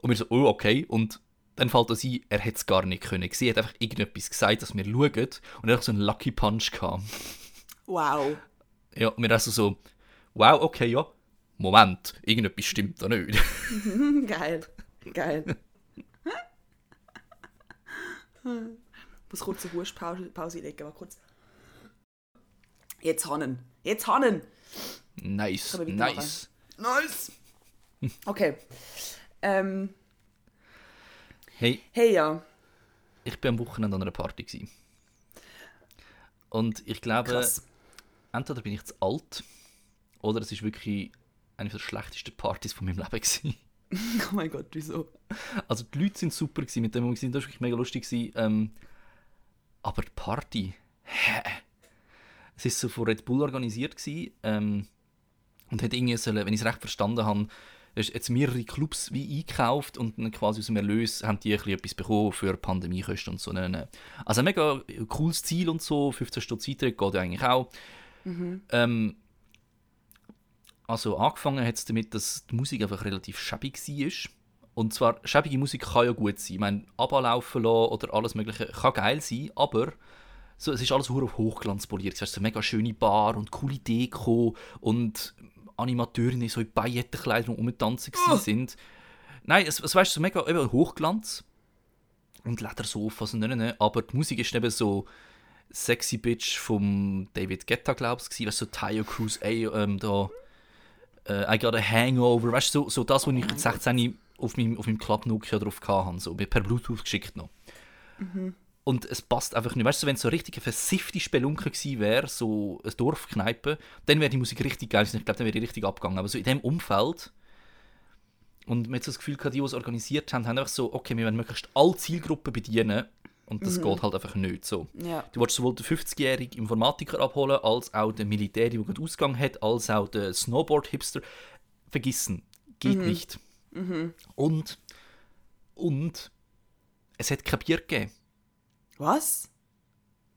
Und wir so, oh, okay. Und dann fällt uns ein, er hätte es gar nicht können. Sie hat einfach irgendetwas gesagt, dass wir schauen. Und er hat so einen Lucky Punch gehabt. Wow. Ja, und wir also so, wow, okay, ja. Moment, irgendetwas stimmt da nicht. [LAUGHS] geil. Geil. [LAUGHS] ich muss kurz eine Hustpause Pause legen. Mal kurz. Jetzt Hannen. Jetzt Hannen. nice, nice. Nice. [LAUGHS] Okay. Ähm, Hey, hey ja. ich bin am Wochenende an einer Party. Gewesen. Und ich glaube, Krass. entweder bin ich zu alt oder es ist wirklich eine der schlechtesten Partys von meinem Leben. Gewesen. [LAUGHS] Oh mein Gott, wieso? Also die Leute sind super gewesen, mit dem wir waren, das war wirklich mega lustig. Gewesen. Ähm, aber die Party, hä? Es war so von Red Bull organisiert gewesen, ähm, und hat irgendwie sollen, wenn ich es recht verstanden habe, jetzt mehrere Clubs wie eingekauft und dann quasi aus dem Erlös haben die ein etwas bekommen für Pandemiekosten und so. Also ein mega cooles Ziel und so, 15 Stunden Eintritt geht ja eigentlich auch. Ähm, also angefangen hat es damit, dass die Musik einfach relativ schäbig war. Und zwar, schäbige Musik kann ja gut sein. Ich meine, ablaufen lassen oder alles mögliche kann geil sein, aber so, es ist alles auf Hochglanz poliert. Es ist so eine mega schöne Bar und coole Deko und Animateurinnen so in Paillettenkleidern rumtanzen oh. sind. Nein, es, es weißt so mega eben Hochglanz und Ledersofas und nein, aber die Musik ist eben so Sexy Bitch vom David Guetta, glaubst du, weißt du, so Tayo Cruz, ey, ähm, da äh, I got a hangover, weißt du, so, so das, was ich mit 16 auf meinem, auf meinem Club Nokia drauf hatte, so per Bluetooth geschickt noch. Mhm. Und es passt einfach nicht. Weißt du, wenn es so richtig eine versiffte Spelunke gewesen wäre, so ein Dorfkneipe, dann wäre die Musik richtig geil. Ich glaube, dann wäre die richtig abgegangen. Aber so in dem Umfeld und man hat so das Gefühl, die, die es organisiert haben, haben einfach so, okay, wir wollen möglichst alle Zielgruppen bedienen. Und das mhm. geht halt einfach nicht so. Ja. Du willst sowohl den 50-jährigen Informatiker abholen, als auch den Militär, der gut Ausgang hat, als auch den Snowboard-Hipster. Vergissen. Geht Mhm. nicht. Und, und es hat kein Bier gegeben. Was?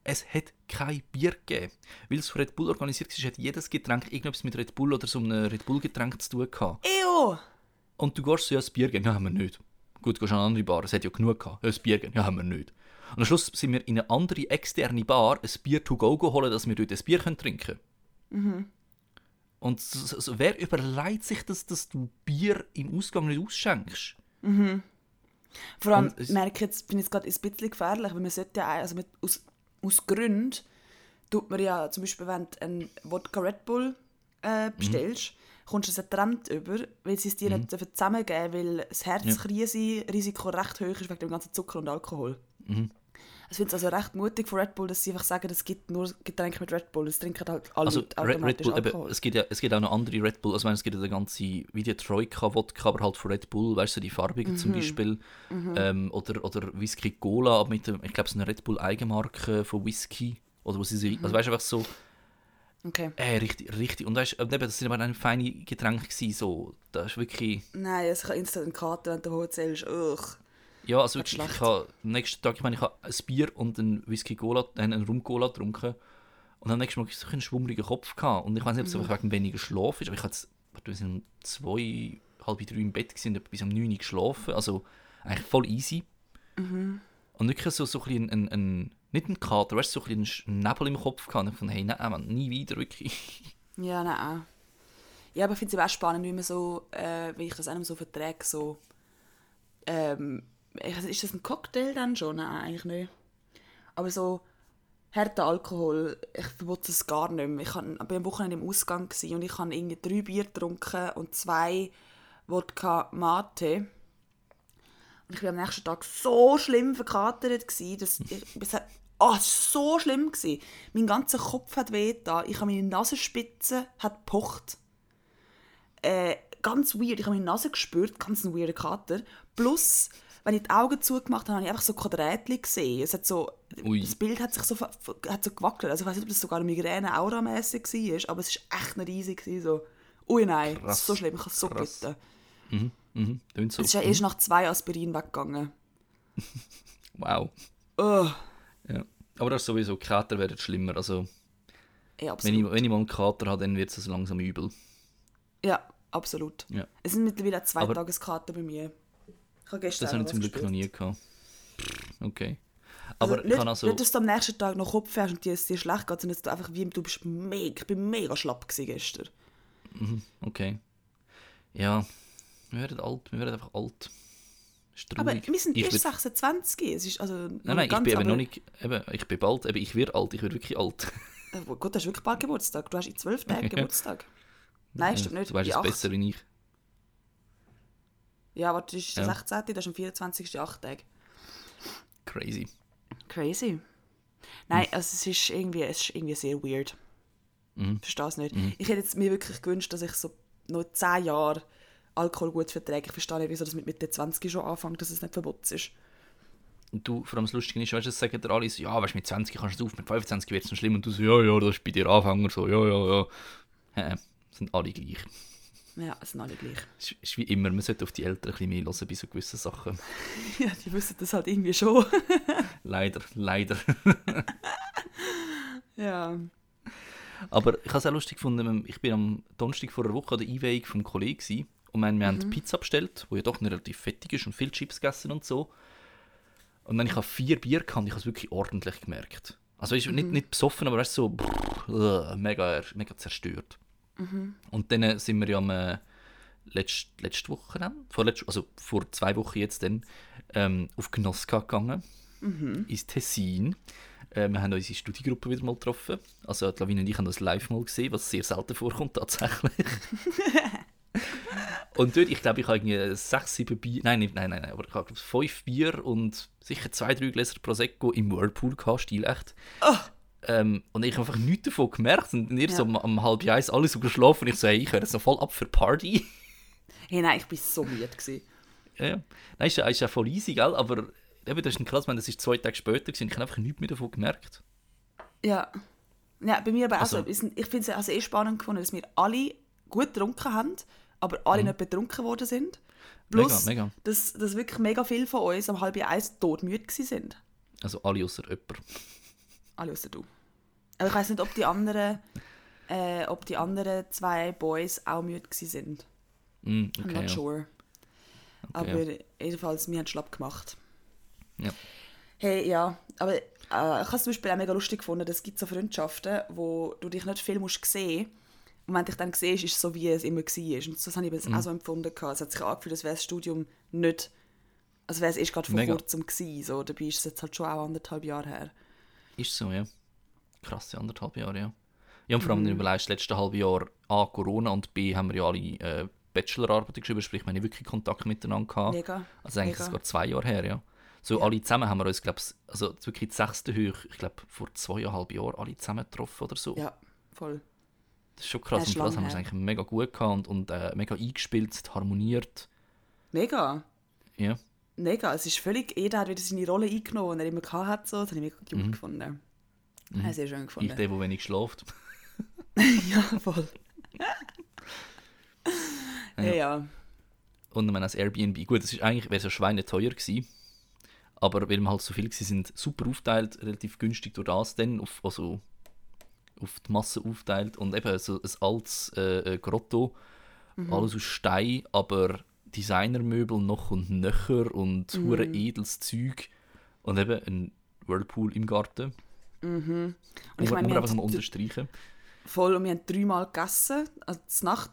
Es hat kein Bier gegeben. Weil es von Red Bull organisiert war, hat jedes Getränk irgendetwas mit Red Bull oder so einem Red Bull-Getränk zu tun gehabt. Ew! Und du gehst so, ja, das Bier geben, ja, haben wir nicht. Gut, du gehst an eine andere Bar, es hat ja genug gehabt. Ja, das Bier geben, ja, haben wir nicht. Und am Schluss sind wir in eine andere externe Bar ein Bier to go geholt, dass wir dort ein Bier trinken können. Und so, so, wer überlegt sich das, dass du Bier im Ausgang nicht ausschenkst? Vor allem Und es- merke ich jetzt, bin ich jetzt gerade ein bisschen gefährlich, weil man sollte ja, also mit, aus, aus Gründen tut man ja zum Beispiel, wenn du einen Wodka Red Bull äh, bestellst, kommst du es getrennt über, weil sie es dir nicht dürfen zusammengeben weil das Herzkrise-Risiko recht hoch ist wegen dem ganzen Zucker und Alkohol. Ich finde es also recht mutig von Red Bull, dass sie einfach sagen, es gibt nur Getränke mit Red Bull. Es trinken halt alle Also Red, Red automatisch Bull, eben, es, gibt ja, es gibt auch noch andere Red Bull, also ich meine, es gibt ja die ganze, wie die Troika-Wodka, aber halt von Red Bull, weißt du, die farbigen zum Beispiel, ähm, oder, oder Whisky Cola, aber mit dem, ich glaube, es ist eine Red Bull Eigenmarke von Whisky, oder wo sie sich, also weißt du, einfach so, Okay. äh, richtig, richtig, und weißt, eben, das sind aber eine feine Getränke gewesen, so, das ist wirklich, Nein, es kann instant einen Kater, wenn du hoch zählst. Ugh. Ja, also wirklich, schlecht. ich habe am nächsten Tag, ich meine, ich habe ein Bier und einen Whisky Cola, äh, einen Rum Cola getrunken, und am nächsten ich so einen schwummrigen Kopf gehabt, und ich weiß nicht, ob es einfach wegen weniger Schlaf ist, aber ich hatte, wir sind um zwei, halb drei im Bett gewesen, bis um neun Uhr geschlafen, also eigentlich voll easy. Und wirklich so, so ein ein, ein, nicht ein Kater, weißt du, so ein ein Nebel im Kopf gehabt, und ich fand, hey, nein, Mann, nie wieder, wirklich. [LAUGHS] Ja, nein. Ja, aber ich finde es auch spannend, wie man so, äh, wie ich das einem so verträge, so, ähm, ich, ist das ein Cocktail dann schon? Nein, eigentlich nicht. Aber so harter Alkohol, ich verbote es gar nicht mehr. Ich war am Wochenende im Ausgang und ich habe irgendwie drei Bier getrunken und zwei Wodka Mate. Und ich war am nächsten Tag so schlimm verkatert, dass ich, es hat- oh, war so schlimm. Gewesen. Mein ganzer Kopf hat weh da. Ich habe meine Nasenspitze hat pocht. Äh, ganz weird. Ich habe meine Nase gespürt, ganz ein weirder Kater. Plus, wenn ich die Augen zugemacht habe, habe ich einfach so Quadrätchen gesehen. Es hat so, Ui. das Bild hat sich so, hat so gewackelt. Also ich weiß nicht, ob das sogar eine Migräne auramäßig war, aber es war echt nicht riesig. Gewesen, so. Ui nein, das Krass. ist so schlimm, ich habe so Krass. gelitten. Mhm, mhm, so. Es ist ja erst nach zwei Aspirin weggegangen. [LAUGHS] Wow. Oh, Ja. Aber das ist sowieso, Kater werden schlimmer, also ja, wenn ich, wenn ich mal einen Kater habe, dann wird es langsam übel. Ja, absolut. Ja. Es sind mittlerweile zwei Aber- Tageskater bei mir. Ich habe gestern Das habe ich zum Glück noch nie gehabt. Okay. Also Aber ich nicht, kann also... nicht, dass du am nächsten Tag noch Kopf hast und dir es dir schlecht geht, sondern dass du einfach wie du bist mega, ich bin mega schlapp gewesen gestern. Okay. Ja, wir werden alt, wir werden einfach alt. Aber wir sind Ich erst werd- 26. Es ist also Nein, nein, ich bin eben noch nicht... Eben, ich bin bald... Eben, ich werde alt, ich werde wirklich alt. [LAUGHS] Äh, Gut, du hast wirklich bald Geburtstag. Du hast in zwölf Tagen [LAUGHS] Geburtstag. Nein, stimmt nicht. Du weißt es besser wie ich. Ja, warte, das ist der Ja. 16. Das ist am 24. 8 Tage. Crazy. Crazy. Nein, also es ist irgendwie, es ist irgendwie sehr weird. Mhm. Verstehe es nicht. Ich hätte jetzt mir wirklich gewünscht, dass ich so noch 10 Jahre Alkohol gut verträge. Ich verstehe nicht, wieso das mit Mitte 20 schon anfängt, dass es nicht verboten ist. Und du, vor allem das Lustige ist, weißt du, es sagen dir alle so, ja, weißt du, mit 20 kannst du es auf, mit 25 wird es schlimm. Und du so, ja, ja, das ist bei dir Anfänger so, ja, ja, ja. Hä, sind alle gleich. Ja, es sind alle gleich. Es ist- wie immer, man sollte auf die Eltern ein bisschen mehr hören bei so gewissen Sachen. [LAUGHS] Ja, die wissen das halt irgendwie schon. [LAUGHS] Leider, leider. [LAUGHS] ja. Aber ich habe es auch lustig gefunden, ich bin am Donnerstag vor einer Woche an der Einweihung vom Kollegen gewesen, und wir, wir haben Pizza bestellt, wo ja doch nicht relativ fettig ist und viel Chips gegessen und so. Und dann ich habe vier Bier gehabt und ich habe es wirklich ordentlich gemerkt. Also ich nicht, nicht besoffen, aber weißt, so brrr, mega, mega zerstört. Und dann sind wir ja am äh, letzt, letzte Woche, dann, vor letzt, also vor zwei Wochen jetzt dann, ähm, auf Gnosca gegangen, ins Tessin. Äh, wir haben unsere Studiegruppe wieder mal getroffen. Also die Lavine und ich haben das live mal gesehen, was sehr selten vorkommt tatsächlich. [LAUGHS] und dort, ich glaube, ich habe irgendwie sechs, sieben Bier, nein, nein, nein, nein, aber ich habe fünf Bier und sicher zwei, drei Gläser Prosecco im Whirlpool gehabt, stilecht. Ähm, und ich habe einfach nichts davon gemerkt. Und ihr Ja. so um, um halb eins alles so geschlafen und ich so, hey, ich höre jetzt noch voll ab für Party. [LAUGHS] Hey, nein, ich war so müde. Gewesen. ja, ja. Nein, ist ja, ist ja voll easy, gell? Aber eben, das ist ein krass, meine, das ist zwei Tage später gewesen, ich habe einfach nichts mehr davon gemerkt. Ja. Ja, bei mir aber Also- also, ich finde es also eh spannend gefunden, dass wir alle gut getrunken haben, aber alle nicht betrunken worden sind. Plus, Mhm. Mega, mega. Dass, dass wirklich mega viele von uns um halb eins todmüde sind. Also alle außer jemand. Außer du. Ich weiß nicht, ob die anderen, äh, ob die anderen zwei Boys auch müde sind. Mm, I'm okay, not ja. sure. Okay, aber jedenfalls, wir haben schlapp gemacht. Ja. Hey, ja, aber äh, ich habe es zum Beispiel auch mega lustig gefunden, es gibt so Freundschaften, wo du dich nicht viel musst sehen und wenn du dich dann siehst, ist es so, wie es immer war. Und das habe ich Mhm. auch so empfunden. gehabt. Es hat sich angefühlt, als wäre das Studium nicht, als wäre es erst gerade vor Mega. kurzem gewesen. So, dabei ist es jetzt halt schon auch anderthalb Jahre her. Ist so, ja. Krasse anderthalb Jahre, ja. Ja, und vor allem, Mhm. wenn du überlegst, das letzte halbe Jahr A, Corona und B, haben wir ja alle äh, Bachelorarbeiten geschrieben, sprich, wir haben wirklich Kontakt miteinander gehabt. Mega. Also eigentlich mega. sogar zwei Jahre her, ja. So Ja. alle zusammen haben wir uns, glaube ich, also wirklich die sechste Höhe, ich glaube, vor zweieinhalb Jahren alle zusammen getroffen oder so. Ja, voll. Das ist schon krass. Ist und für das haben wir es eigentlich mega gut gehabt und, und äh, mega eingespielt, harmoniert. Mega. Ja. Mega. Es ist völlig, jeder hat wieder seine Rolle eingenommen, die er immer gehabt hat. So. Das habe ich mega gut Mhm. gefunden. Mhm. Ich sehr schön Ich, gefunden. der, der wenig schläft. [LAUGHS] [LAUGHS] ja, voll. ja. ja. Und ich meine, das Airbnb, gut, das ist eigentlich, wäre es ja schweineteuer gewesen. Aber weil wir halt so viel gewesen sind, super aufteilt, relativ günstig durch das dann, auf, also auf die Masse aufteilt. Und eben so ein altes äh, äh, Grotto, alles aus Stein, aber Designermöbel noch und nöcher und hure edles Zeug. Und eben ein Whirlpool im Garten. Und Ich ich meine, wir einfach mal unterstreichen. voll und wir haben dreimal gegessen. Also zur Nacht.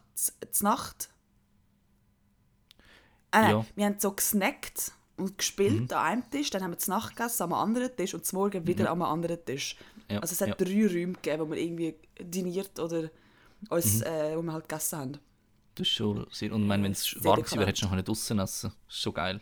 Zur Nacht. Nein, Ja. Mhm. Wir haben so gesnackt und gespielt an einem Tisch. Dann haben wir zur Nacht gegessen am anderen Tisch und zum Morgen wieder am anderen Tisch. Ja, Also es hat ja. drei Räume gegeben, wo wir irgendwie diniert oder uns, Mhm. äh, wo wir halt gegessen haben. Das ist schon sehr. Und ich meine, wenn es warm dekadent. hättest du noch draußen essen Das ist schon geil.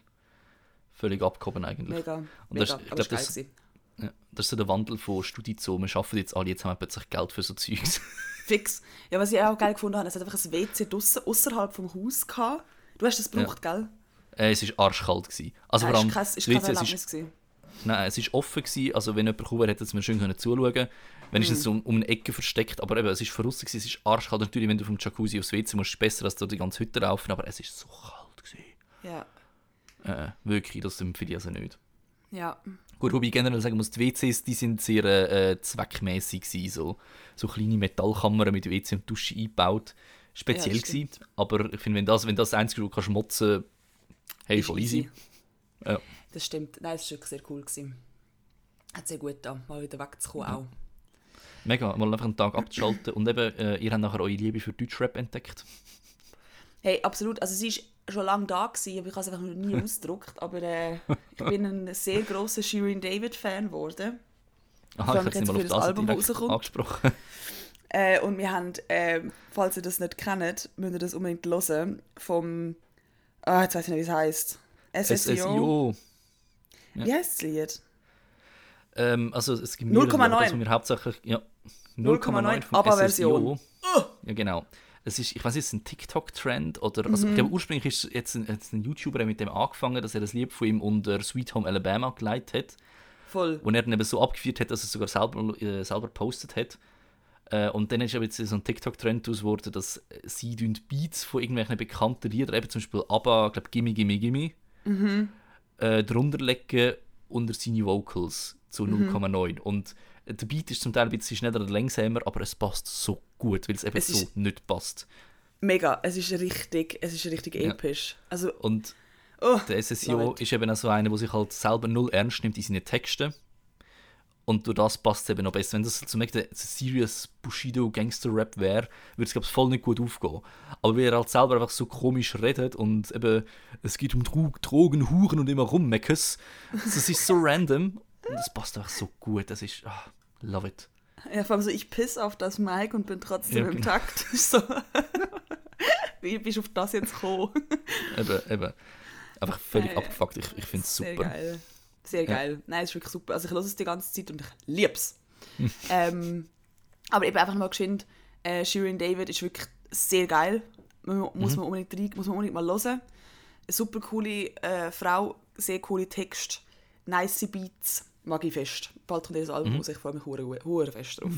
Völlig abgehoben eigentlich. Mega. Und mega. das- ich glaub, war das- gewesen. Ja, das ist so der Wandel von Studie-Zoo. Wir arbeiten jetzt alle, jetzt haben wir plötzlich Geld für so Zeugs. [LAUGHS] Fix. Ja, was ich auch geil gefunden habe, es hat einfach ein WC draussen, außerhalb vom Haus gehabt. Du hast das gebraucht, gell? äh, es war arschkalt. Gewesen. Also Ja, vor allem, ist kein, ist kein WC, es ist. Nein, es ist offen gewesen. Also wenn jemand gekommen hätte es mir schön können zuschauen Wenn es Mhm. so um, um eine Ecke versteckt, aber eben, es ist verrissen gewesen, es ist arschkalt. Natürlich, wenn du vom Jacuzzi aufs WC musst, ist es besser, als du die ganze Hütte laufen, aber es ist so kalt gewesen. Ja. Äh, wirklich, das empfehle ich also nicht. Ja. Gut, wobei ich generell sagen muss, die WCs, die sind sehr äh, zweckmäßig gewesen, so, so kleine Metallkammern mit WC und Dusche eingebaut. Speziell Ja, gewesen, aber ich finde, wenn das, wenn das einzige, du kannst motzen, hey, voll easy. Ja. Das stimmt. Nein, das war wirklich sehr cool. Gewesen. Hat sehr gut da, mal wieder wegzukommen auch. Mega, mal einfach einen Tag abzuschalten und eben, äh, ihr habt nachher eure Liebe für Deutschrap entdeckt. Hey, absolut. Also sie war schon lange da, gewesen, aber ich habe es einfach noch nie [LAUGHS] ausgedruckt. Aber äh, ich bin ein sehr grosser Shirin David-Fan geworden. Aha, ich es jetzt mal für das das Album, rauskommt. angesprochen. [LAUGHS] Äh, und wir haben, äh, falls ihr das nicht kennt, müsst ihr das unbedingt hören, vom, ah, jetzt weiß ich nicht, wie es heisst. SSIO. SSIO. Wie heisst das Lied? Ähm, also es gibt 0,9. mehrere, das, wir hauptsächlich, ja, 0,9 vom ABBA-Version. SSIO. Ja, genau. Es ist, ich weiß nicht, ist ein TikTok-Trend oder, also Mhm. ich glaube ursprünglich ist jetzt ein, jetzt ein YouTuber der mit dem angefangen, dass er das Lied von ihm unter Sweet Home Alabama geleitet hat, Voll. wo er dann eben so abgeführt hat, dass er es sogar selber, äh, selber postet hat. Äh, und dann ist aber jetzt so ein TikTok-Trend geworden, dass sie Beats von irgendwelchen bekannten Liedern, eben zum Beispiel ABBA, ich glaube Gimme Gimme Gimme, Mhm. Äh, drunter legen unter seine Vocals zu Mhm. 0,9. Und äh, der Beat ist zum Teil ein bisschen schneller oder langsamer, aber es passt so gut, weil es eben Es so ist- nicht passt. Mega, es ist richtig, es ist richtig Ja. episch. Also, Und oh, der SSIO ist eben auch so einer, der sich halt selber null ernst nimmt in seinen Texten. Und durch das passt es eben noch besser. Wenn das zum Beispiel ein serious Bushido Gangster Rap wäre, würde es glaube ich voll nicht gut aufgehen. Aber weil er halt selber einfach so komisch redet und eben es geht um Drogen, Huren und immer rummeckes, das ist so [LAUGHS] random und es passt einfach so gut. Das ist ah, love it. ja, vor allem so, ich piss auf das Mic und bin trotzdem Ja, im genau. Takt. [LAUGHS] so. Wie bist du auf das jetzt gekommen? Eben, eben. Einfach völlig Äh, abgefuckt. Ich, ich finde es super. geil. Sehr geil. Nein, es ist wirklich super. Also ich höre es die ganze Zeit und ich lieb's. Hm. [LAUGHS] ähm, aber eben einfach mal geschwind, äh, Shirin David ist wirklich sehr geil. Man, Mhm. muss, man unbedingt rein, muss man unbedingt mal hören. Eine super coole äh, Frau, sehr coole Texte, nice Beats, mag ich fest. Bald kommt ihr das Mhm. Album raus, ich freue mich hure, hure fest drauf.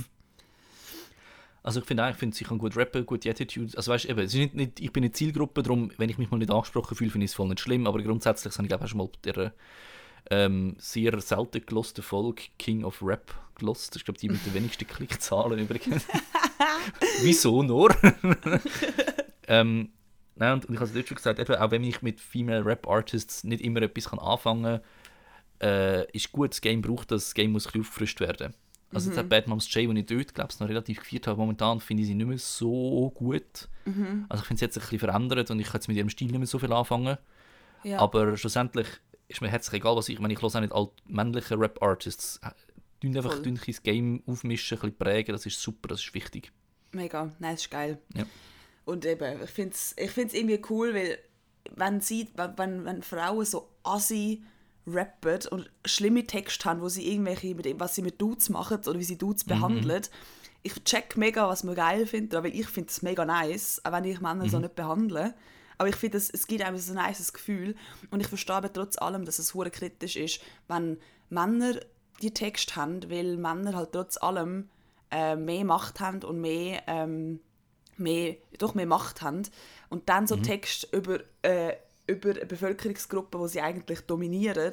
Also ich finde auch, ich finde, sie kann gut rappen, gute Attitude. Also weißt eben, es ist nicht, nicht, ich bin eine Zielgruppe, darum, wenn ich mich mal nicht angesprochen fühle, finde ich es voll nicht schlimm. Aber grundsätzlich habe ich glaube ich auch schon mal bei der ähm, sehr selten gelosten Folge King of Rap gelost. Ist glaube ich die mit den wenigsten Klickzahlen übrigens. [LAUGHS] Wieso nur? [LAUGHS] ähm, nein, und, und ich habe es dort schon gesagt, eben, auch wenn ich mit Female Rap Artists nicht immer etwas kann anfangen kann, äh, ist gut, das Game braucht das, das Game muss ein aufgefrischt werden. Also jetzt hat Bad Moms J, die ich dort, glaube ich, noch relativ gefeiert habe, momentan finde ich sie nicht mehr so gut. Also ich finde sie jetzt ein bisschen verändert und ich kann jetzt mit ihrem Stil nicht mehr so viel anfangen. Ja. Aber schlussendlich ist mir herzlich egal, was ich, ich meine, ich höre auch nicht alle männliche Rap-Artists. Tun einfach Voll. tun das Game aufmischen, ein bisschen prägen, das ist super, das ist wichtig. Mega, nein, es ist geil. Ja. Und eben, ich finde es ich find's irgendwie cool, weil wenn, sie, wenn, wenn, Frauen so assi rappen und schlimme Texte haben, wo sie irgendwelche, mit dem, was sie mit Dudes machen oder wie sie Dudes behandeln, ich check mega, was man geil findet, weil ich finde es mega nice, auch wenn ich Männer so nicht behandle. Aber ich finde, es, es gibt einem so ein nices Gefühl. Und ich verstehe aber trotz allem, dass es hure kritisch ist, wenn Männer die Texte haben, weil Männer halt trotz allem äh, mehr Macht haben und mehr, ähm, mehr, doch mehr Macht haben. Und dann so Text über, äh, über eine Bevölkerungsgruppe, die sie eigentlich dominieren,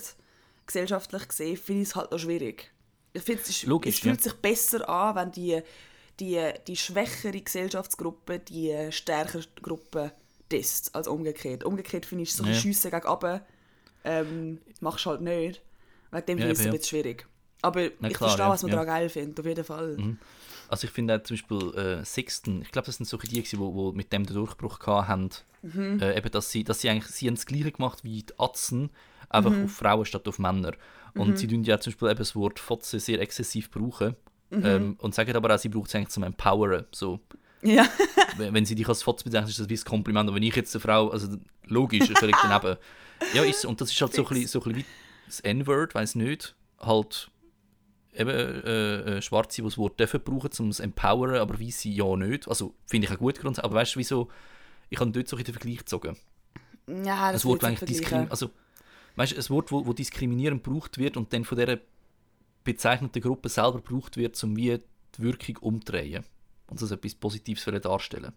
gesellschaftlich gesehen, finde ich es halt noch schwierig. Ich finde, es, Logisch, es fühlt ja. sich besser an, wenn die, die, die schwächere Gesellschaftsgruppe die stärkere Gruppe disst, als umgekehrt. Umgekehrt finde ich es so Ja. Schiessen gegen runter, ähm, machst du halt nicht. Wegen dem Ja, ich es eben, ein ja. bisschen schwierig. Aber Na ich klar, verstehe, ja, was man ja. daran geil findet, auf jeden Fall. Also ich finde auch zum Beispiel äh, Sixten, ich glaube, das sind solche die, die, die mit dem den Durchbruch haben. Mhm. Äh, eben, dass sie, dass sie eigentlich, sie haben das Gleiche gemacht wie die Atzen, einfach Mhm. auf Frauen statt auf Männer. Und sie tun ja zum Beispiel eben das Wort Fotze sehr exzessiv brauchen. Mhm. Ähm, und sagen aber auch, sie braucht es eigentlich zum Empoweren. So, Ja. [LAUGHS] wenn wenn sie dich als Fotze bezeichnet, ist das wie ein Kompliment. Und wenn ich jetzt eine Frau, also logisch, ist völlig [LAUGHS] daneben. Ja, ist. Und das ist halt so ein bisschen, so ein bisschen wie das N-Word, weiß nicht, halt eben äh, äh, Schwarze, die das Wort dürfen brauchen, um es empowern, aber Weiße ja nicht. Also finde ich auch gut grundsätzlich. Aber weißt du, wieso? Ich habe dort so ein den Vergleich gezogen. Ja, das Wort, das ich eigentlich nicht diskrim vergleichen. also weißt du, ein Wort, wo, wo diskriminierend gebraucht wird und dann von dieser bezeichneten Gruppe selber gebraucht wird, um wie die Wirkung umdrehen und das etwas Positives für darstellen.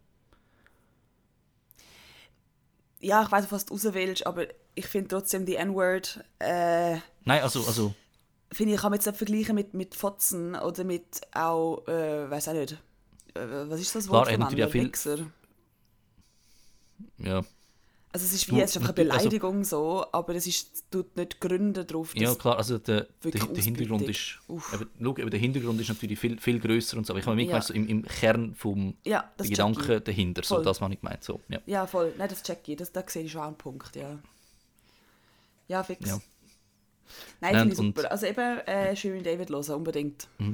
Ja, ich weiß, was du raus willst, aber ich finde trotzdem die N-Word, äh, Nein, also, also finde ich, kann man jetzt nicht vergleichen mit, mit Fotzen oder mit auch, äh, weiß auch nicht, äh, was ist das Klar, Wort er für hat natürlich auch viel- ja, Also es ist Du, wie, es ist einfach eine also- Beleidigung so, aber es ist, tut nicht Gründe darauf, ja klar, also der, der, der Hintergrund ist, eben, schau, eben, der Hintergrund ist natürlich viel, viel grösser und so, aber ich habe mir Ja. so im, im Kern vom ja. Gedanken dahinter, so Voll. das habe ich gemeint, so, ja. Ja, voll. Nein, das check ich. Das, da sehe ich schon einen Punkt, ja. Ja, fix. Ja. Nein, finde ich super. Also eben äh, Shirin David hören, unbedingt. Ja.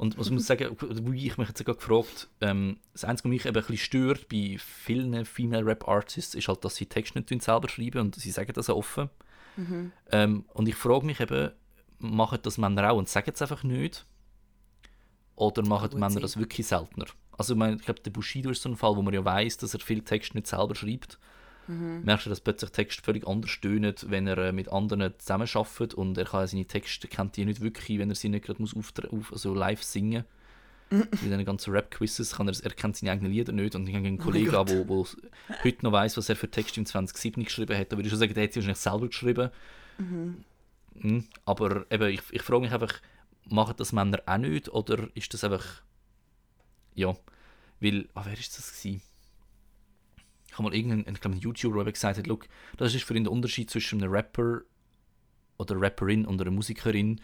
Und was ich muss sagen, wo ich mich jetzt sogar gefragt, ähm, das Einzige, was mich eben ein bisschen stört bei vielen Female Rap Artists, ist halt, dass sie Texte nicht selber schreiben und sie sagen das auch offen. Ähm, und ich frage mich eben, machen das Männer auch und sagen es einfach nicht? Oder machen Männer sein. das wirklich seltener? Also ich, meine, ich glaube, der Bushido ist so ein Fall, wo man ja weiß, dass er viele Texte nicht selber schreibt. Merkst du, dass plötzlich Texte völlig anders stöhnen, wenn er äh, mit anderen zusammenarbeitet und er kann seine Texte, kennt die nicht wirklich, wenn er sie nicht gerade muss auftre- auf, also live singen Bei diesen ganzen Rap-Quizzes kann er, er kennt seine eigenen Lieder nicht und ich habe einen Oh Kollegen, der wo, wo heute noch weiß, was er für Texte im 2007 geschrieben hat. Da würde ich schon sagen, der hat sie wahrscheinlich selber geschrieben. Mhm. Aber eben, ich, ich frage mich einfach, machen das Männer auch nicht oder ist das einfach... Ja, weil... Ah, wer ist das gewesen? Ich habe mal irgendeinen ich glaube, einen YouTuber, der gesagt hat, «Look, das ist für ihn der Unterschied zwischen einem Rapper oder Rapperin und einer Musikerin.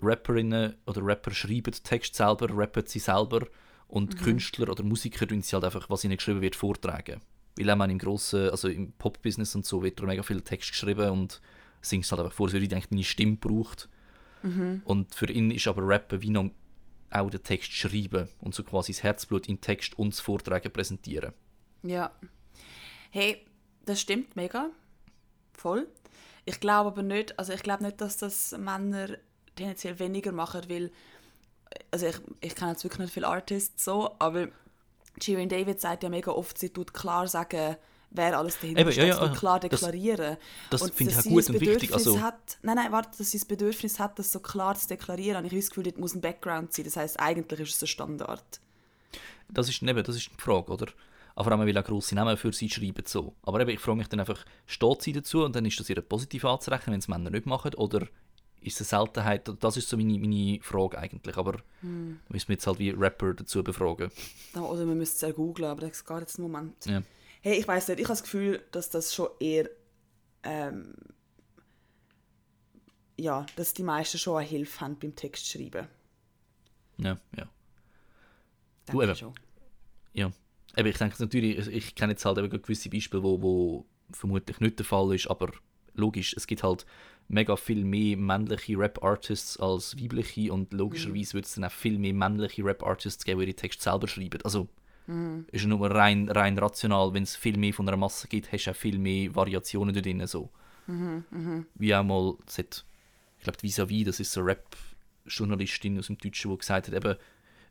Rapperinnen oder Rapper schreiben Text selber, rappen sie selber und Künstler oder Musiker tun sie halt einfach, was ihnen geschrieben wird, vortragen. Weil auch man im grossen, also im Pop-Business und so wird da mega viel Text geschrieben und singt halt einfach vor, so wie denkt, deine Stimme braucht. Und für ihn ist aber Rappen wie noch auch den Text schreiben und so quasi das Herzblut in Text und das Vortragen präsentieren. Ja. Hey, das stimmt mega. Voll. Ich glaube aber nicht, also ich glaube nicht, dass das Männer tendenziell weniger machen, weil, also ich, ich kenne jetzt wirklich nicht viele Artists so, aber Shirin David sagt ja mega oft, sie tut klar sagen, wer alles dahinter Eben, steht, ja, ja, klar das- deklarieren. das Und finde ich auch gut das und wichtig, also- Hat, nein, nein, warte, dass sie das Bedürfnis hat, das so klar zu deklarieren. Und ich habe das Gefühl, dort muss ein Background sein. Das heißt, eigentlich ist es ein Standard. Das ist, eben, das ist die Frage, oder? Aber vor allem, weil auch grosse Namen für sie schreiben so. Aber eben, ich frage mich dann einfach, steht sie dazu und dann ist das ihr positiv anzurechnen, wenn es Männer nicht machen? Oder ist es eine Seltenheit? Das ist so meine, meine Frage eigentlich. Aber Hm. müssen wir jetzt halt wie Rapper dazu befragen. Oder man müsste es ja googlen, aber das geht jetzt einen Moment. Ja. Hey, ich weiß nicht, ich habe das Gefühl, dass das schon eher. Ähm, ja, dass die meisten schon eine Hilfe haben beim Text schreiben. Ja, ja. Denke Du, eben. schon. Ja. Eben, ich denke natürlich, ich- kenne jetzt halt eben gewisse Beispiele, wo, wo vermutlich nicht der Fall ist, aber logisch, es gibt halt mega viel mehr männliche Rap-Artists als weibliche und logischerweise wird es dann auch viel mehr männliche Rap-Artists geben, die ihre Texte selber schreiben. Also ist ja nur rein, rein rational, wenn es viel mehr von einer Masse gibt, hast du auch viel mehr Variationen da drin. So. Wie auch mal, hat, ich glaube, Vis-a-vis, das ist so Rap-Journalistin aus dem Deutschen, die gesagt hat, eben,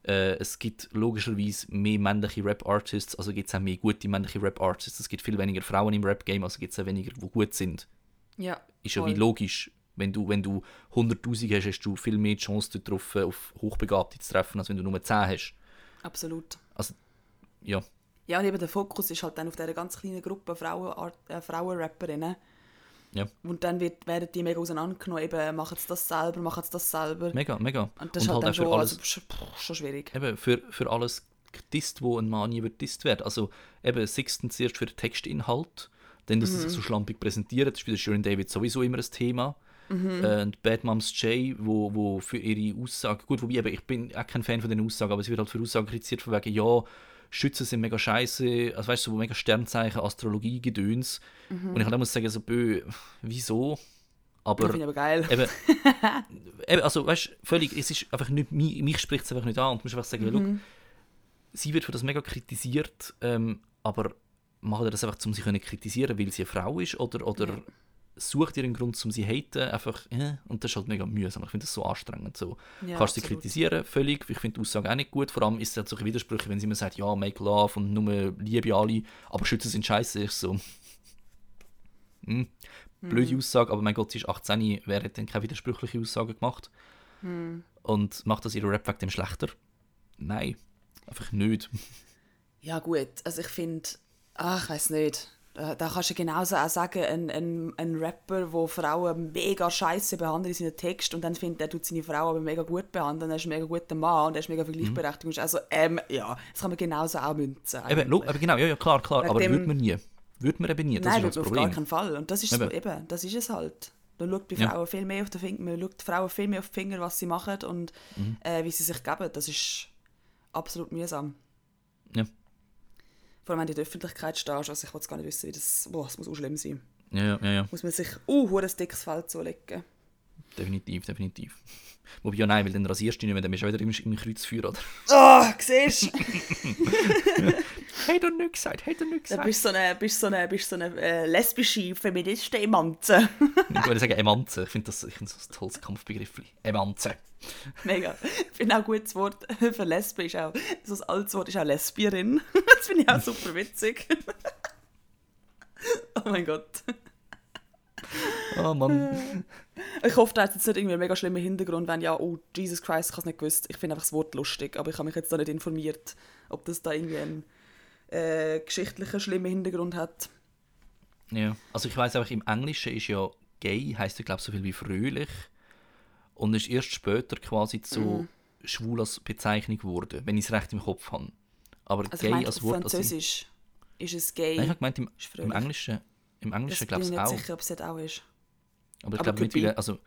äh, es gibt logischerweise mehr männliche Rap-Artists, also gibt es auch mehr gute männliche Rap-Artists. Es gibt viel weniger Frauen im Rap-Game, also gibt es auch weniger, die gut sind. Ja. Ist ja wie logisch. Wenn du, wenn du 100'000 hast, hast du viel mehr Chance darauf, auf Hochbegabte zu treffen, als wenn du nur 10 hast. Absolut. Also, ja, Ja, und eben der Fokus ist halt dann auf dieser ganz kleinen Gruppe Frauen, äh, Frauenrapperinnen. Ja, Und dann wird, werden die mega auseinandergenommen, eben, machen sie das selber, machen sie das selber. mega, mega. Und das ist halt, auch dann für schon, alles, also, pff, schon schwierig. eben für, für alles gedisst, wo ein Mann nie wird. Also eben Sixten zuerst für den Textinhalt, dann, dass sie sich so schlampig präsentieren, das ist bei Shirin David sowieso immer ein Thema. Äh, und Bad Moms J, wo, wo für ihre Aussage, gut, wobei eben, ich bin auch kein Fan von den Aussagen, aber sie wird halt für Aussagen kritisiert, von wegen, ja, Schützen sind mega scheiße, also weißt du, so mega Sternzeichen, Astrologie, Gedöns. Und ich halt muss sagen, so, bö, wieso? Aber Das finde ich aber geil. eben, [LAUGHS] eben, also weißt du, völlig, es ist einfach nicht, mich, mich spricht es einfach nicht an und du musst einfach sagen, Mhm. look, sie wird für das mega kritisiert, ähm, aber macht ihr das einfach, um sie können kritisieren, weil sie eine Frau ist oder, oder sucht ihr einen Grund, um sie zu haten, einfach, äh, und das ist halt mega mühsam, ich finde das so anstrengend, so. Ja, Kannst sie absolut. kritisieren, völlig, ich finde die Aussage auch nicht gut, vor allem ist es halt solche Widersprüche, wenn sie immer sagt, ja, make love und nur Liebe alle, aber Schützen sind scheiße, ich so, [LAUGHS] hm, blöde Aussage, aber mein Gott, sie ist 18, wer hat denn keine widersprüchliche Aussage gemacht? Und macht das ihre Rap wegen dem schlechter? Nein, einfach nicht. [LAUGHS] Ja gut, also ich finde, ach, ich weiß nicht. Da, da kannst du genauso auch sagen, ein, ein, ein Rapper, der Frauen mega scheiße behandelt in seinen Text und dann findet er, tut seine Frau aber mega gut behandeln, er ist ein mega guter Mann und er ist mega für Gleichberechtigung. Also, ähm, ja, das kann man genauso auch münzen. Eben, aber genau, ja, ja, klar, klar, aber dem- würde man nie. Würde man eben nie, das Nein, ist auf das gar Problem. keinen Fall. Und das ist so, Eben. eben, das ist es halt. Da schaut bei Ja. Frauen viel mehr auf den Finger, man schaut Frauen viel mehr auf die Finger, was sie machen und Mhm. äh, wie sie sich geben. Das ist absolut mühsam. Ja. Vor allem, wenn du in der Öffentlichkeit stehst, also ich will gar nicht wissen, wie das, boah, das muss auch schlimm sein. Ja, ja, ja, Muss man sich uh, ein dickes Feld zulegen. definitiv, definitiv. Wobei, ja, nein, weil dann rasierst du nicht mehr, dann bist du wieder im, im Kreuzfeuer, oder? Oh, siehst du? [LAUGHS] Hat er nicht gesagt, er nicht Dann gesagt. bist du so eine, bist so eine, bist so eine äh, lesbische Feministin Emanze. [LAUGHS] Ich würde sagen Emanze, ich finde das, ich find das ein tolles Kampfbegriff. Emanze. Mega. Ich finde auch ein gutes Wort für Lesbe ist auch, so ein altes Wort ist auch Lesbierin. [LAUGHS] Das finde ich auch super witzig. [LAUGHS] Oh mein Gott. Oh Mann. Ich hoffe, da hat jetzt nicht irgendwie einen mega schlimmen Hintergrund, wenn ja, oh, Jesus Christ, ich habe es nicht gewusst. Ich finde einfach das Wort lustig, aber ich habe mich jetzt da nicht informiert, ob das da irgendwie einen äh, geschichtlichen schlimmen Hintergrund hat. Ja. Also ich weiß einfach, im Englischen ist ja gay, heißt ja, glaube ich, so viel wie fröhlich. Und ist erst später quasi zu Mhm. schwul als Bezeichnung geworden, wenn ich es recht im Kopf habe. Aber Also ich gay meine, als Wort... als in- Französisch ist es gay. Nein, ich habe gemeint, im, im. Englischen, im Englischen bin glaube ich ich nicht auch. sicher, ob es das auch ist. Aber ich glaube mittlerweile, also,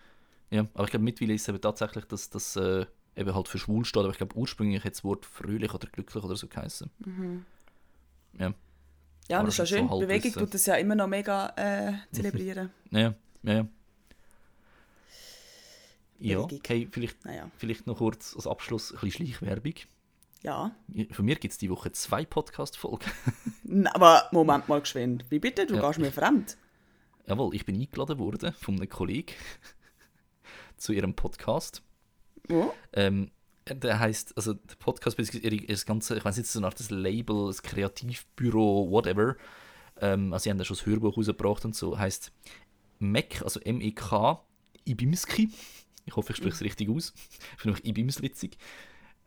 ja, aber ich glaube mittlerweile ist es eben tatsächlich, dass das äh, eben halt für schwul steht, aber ich glaube ursprünglich hat das Wort fröhlich oder glücklich oder so geheißen. Ja, Ja, das ist ja so schön. Halbwissen. Bewegung tut das ja immer noch mega äh, zelebrieren. ja, ja, ja. Ja, okay, vielleicht, Naja, vielleicht noch kurz als Abschluss ein bisschen Schleichwerbung. ja. Von mir gibt es die Woche zwei Podcast-Folgen. [LAUGHS] Aber Moment mal geschwind. Wie bitte? Du Ja. gehst mir fremd. Jawohl, ich bin eingeladen worden von einem Kollegen [LAUGHS] zu ihrem Podcast. Oh. Ähm, der heißt, also der Podcast, das ganze, ich weiß nicht, so eine Art das Label, das Kreativbüro, whatever. Ähm, also sie haben da schon das Hörbuch rausgebracht und so, heißt MEK, also M-E-K, Ibimski. Ich hoffe, ich spreche es richtig aus. [LAUGHS] Ich finde mich Ibims witzig.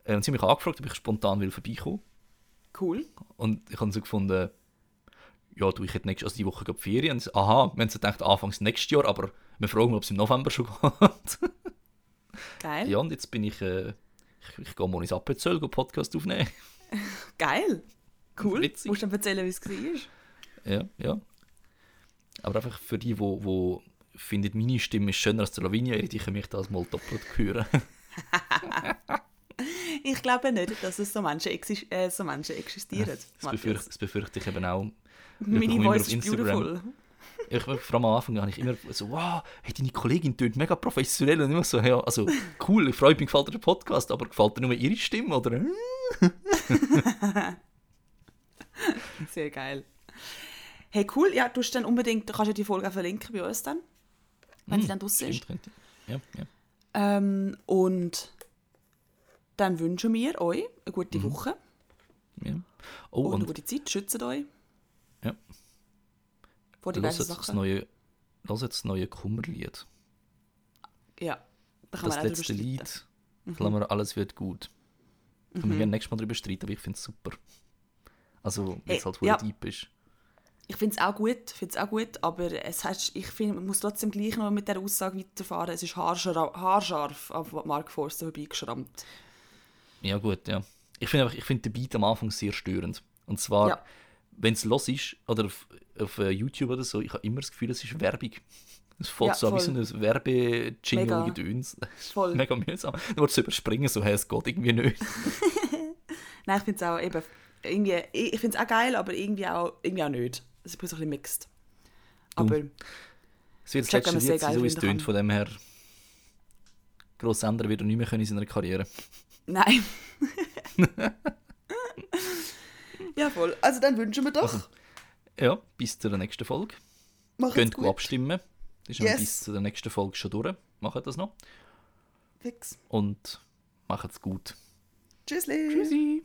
Äh, und sie haben mich angefragt, ob ich spontan will vorbeikommen. Cool. Und ich habe so gefunden, ja, du, ich hätte nächste, also die Woche gerade Ferien. So, aha, wir haben so gedacht, anfangs nächstes Jahr, aber wir fragen mal, ob es im November schon [LAUGHS] geht. Geil. ja, und jetzt bin ich, äh, ich, ich gehe morgen ins Appenzell, Podcast aufnehmen. [LAUGHS] Geil. Cool. Witzig. Musst du dann erzählen, wie es war? ja, ja. Aber einfach für die, die, die finden, meine Stimme ist schöner als der Lavinia, die können mich das mal doppelt hören. [LAUGHS] Ich glaube nicht, dass es so Menschen, exis äh, so Menschen existieren. das, Matthias. befürchte, das befürchte ich eben auch. Meine Voice ist beautiful. Ich, vor allem am Anfang habe ich immer so, wow, hey, deine Kollegin tönt mega professionell und immer so, ja, also cool, ich freue mich, gefällt dir der Podcast, aber gefällt dir nur ihre Stimme, oder? [LAUGHS] Sehr geil. Hey, cool. Ja, du hast dann unbedingt, du kannst ja die Folge auch verlinken bei uns dann, wenn sie dann draussen ist. Stimmt. Ja, ja. Ähm, und dann wünschen wir euch eine gute Woche ja. Oh, und eine und gute Zeit. Schützt euch Ja. Vor die das Sachen. neue, los jetzt das neue Kummerlied. Ja, da kann Das man auch letzte. Lied, Klammer, alles wird gut. Können wir gerne nächstes Mal drüber streiten, aber ich finde es super. Also, Hey, es halt ja. deep ist. Ich finde es auch gut, find's auch gut, aber es hat, ich find, man muss trotzdem gleich noch mit der Aussage weiterfahren. Es ist haarscharf, haarscharf auf Mark Forster vorbeigeschrammt. Ja, gut, ja. Ich finde finde den Beat am Anfang sehr störend. Und zwar, Ja. Wenn es los ist, oder auf, auf äh, YouTube oder so, ich habe immer das Gefühl, es ist Werbung. [LAUGHS] Es fällt Ja, so wie so ein. [LAUGHS] Das ist Voll. Mega mühsam. Dann willst du überspringen, so, hey, es geht irgendwie nicht. [LAUGHS] Nein, ich finde es auch eben, irgendwie, ich finde es auch geil, aber irgendwie auch, irgendwie auch nicht. Es ist ein bisschen mixed. Aber Es wird das letzte Lied sein, so wie es tönt, von dem her. Gross ändern wird er nicht mehr können in seiner Karriere. nein. Ja, voll. Also dann wünschen wir doch. Ja, bis zur nächsten Folge. Macht's Könnt gut. gut abstimmen. Das ist yes. bis zur nächsten Folge schon durch. Macht das noch. Fix. Und macht's gut. Tschüssli. Tschüssi.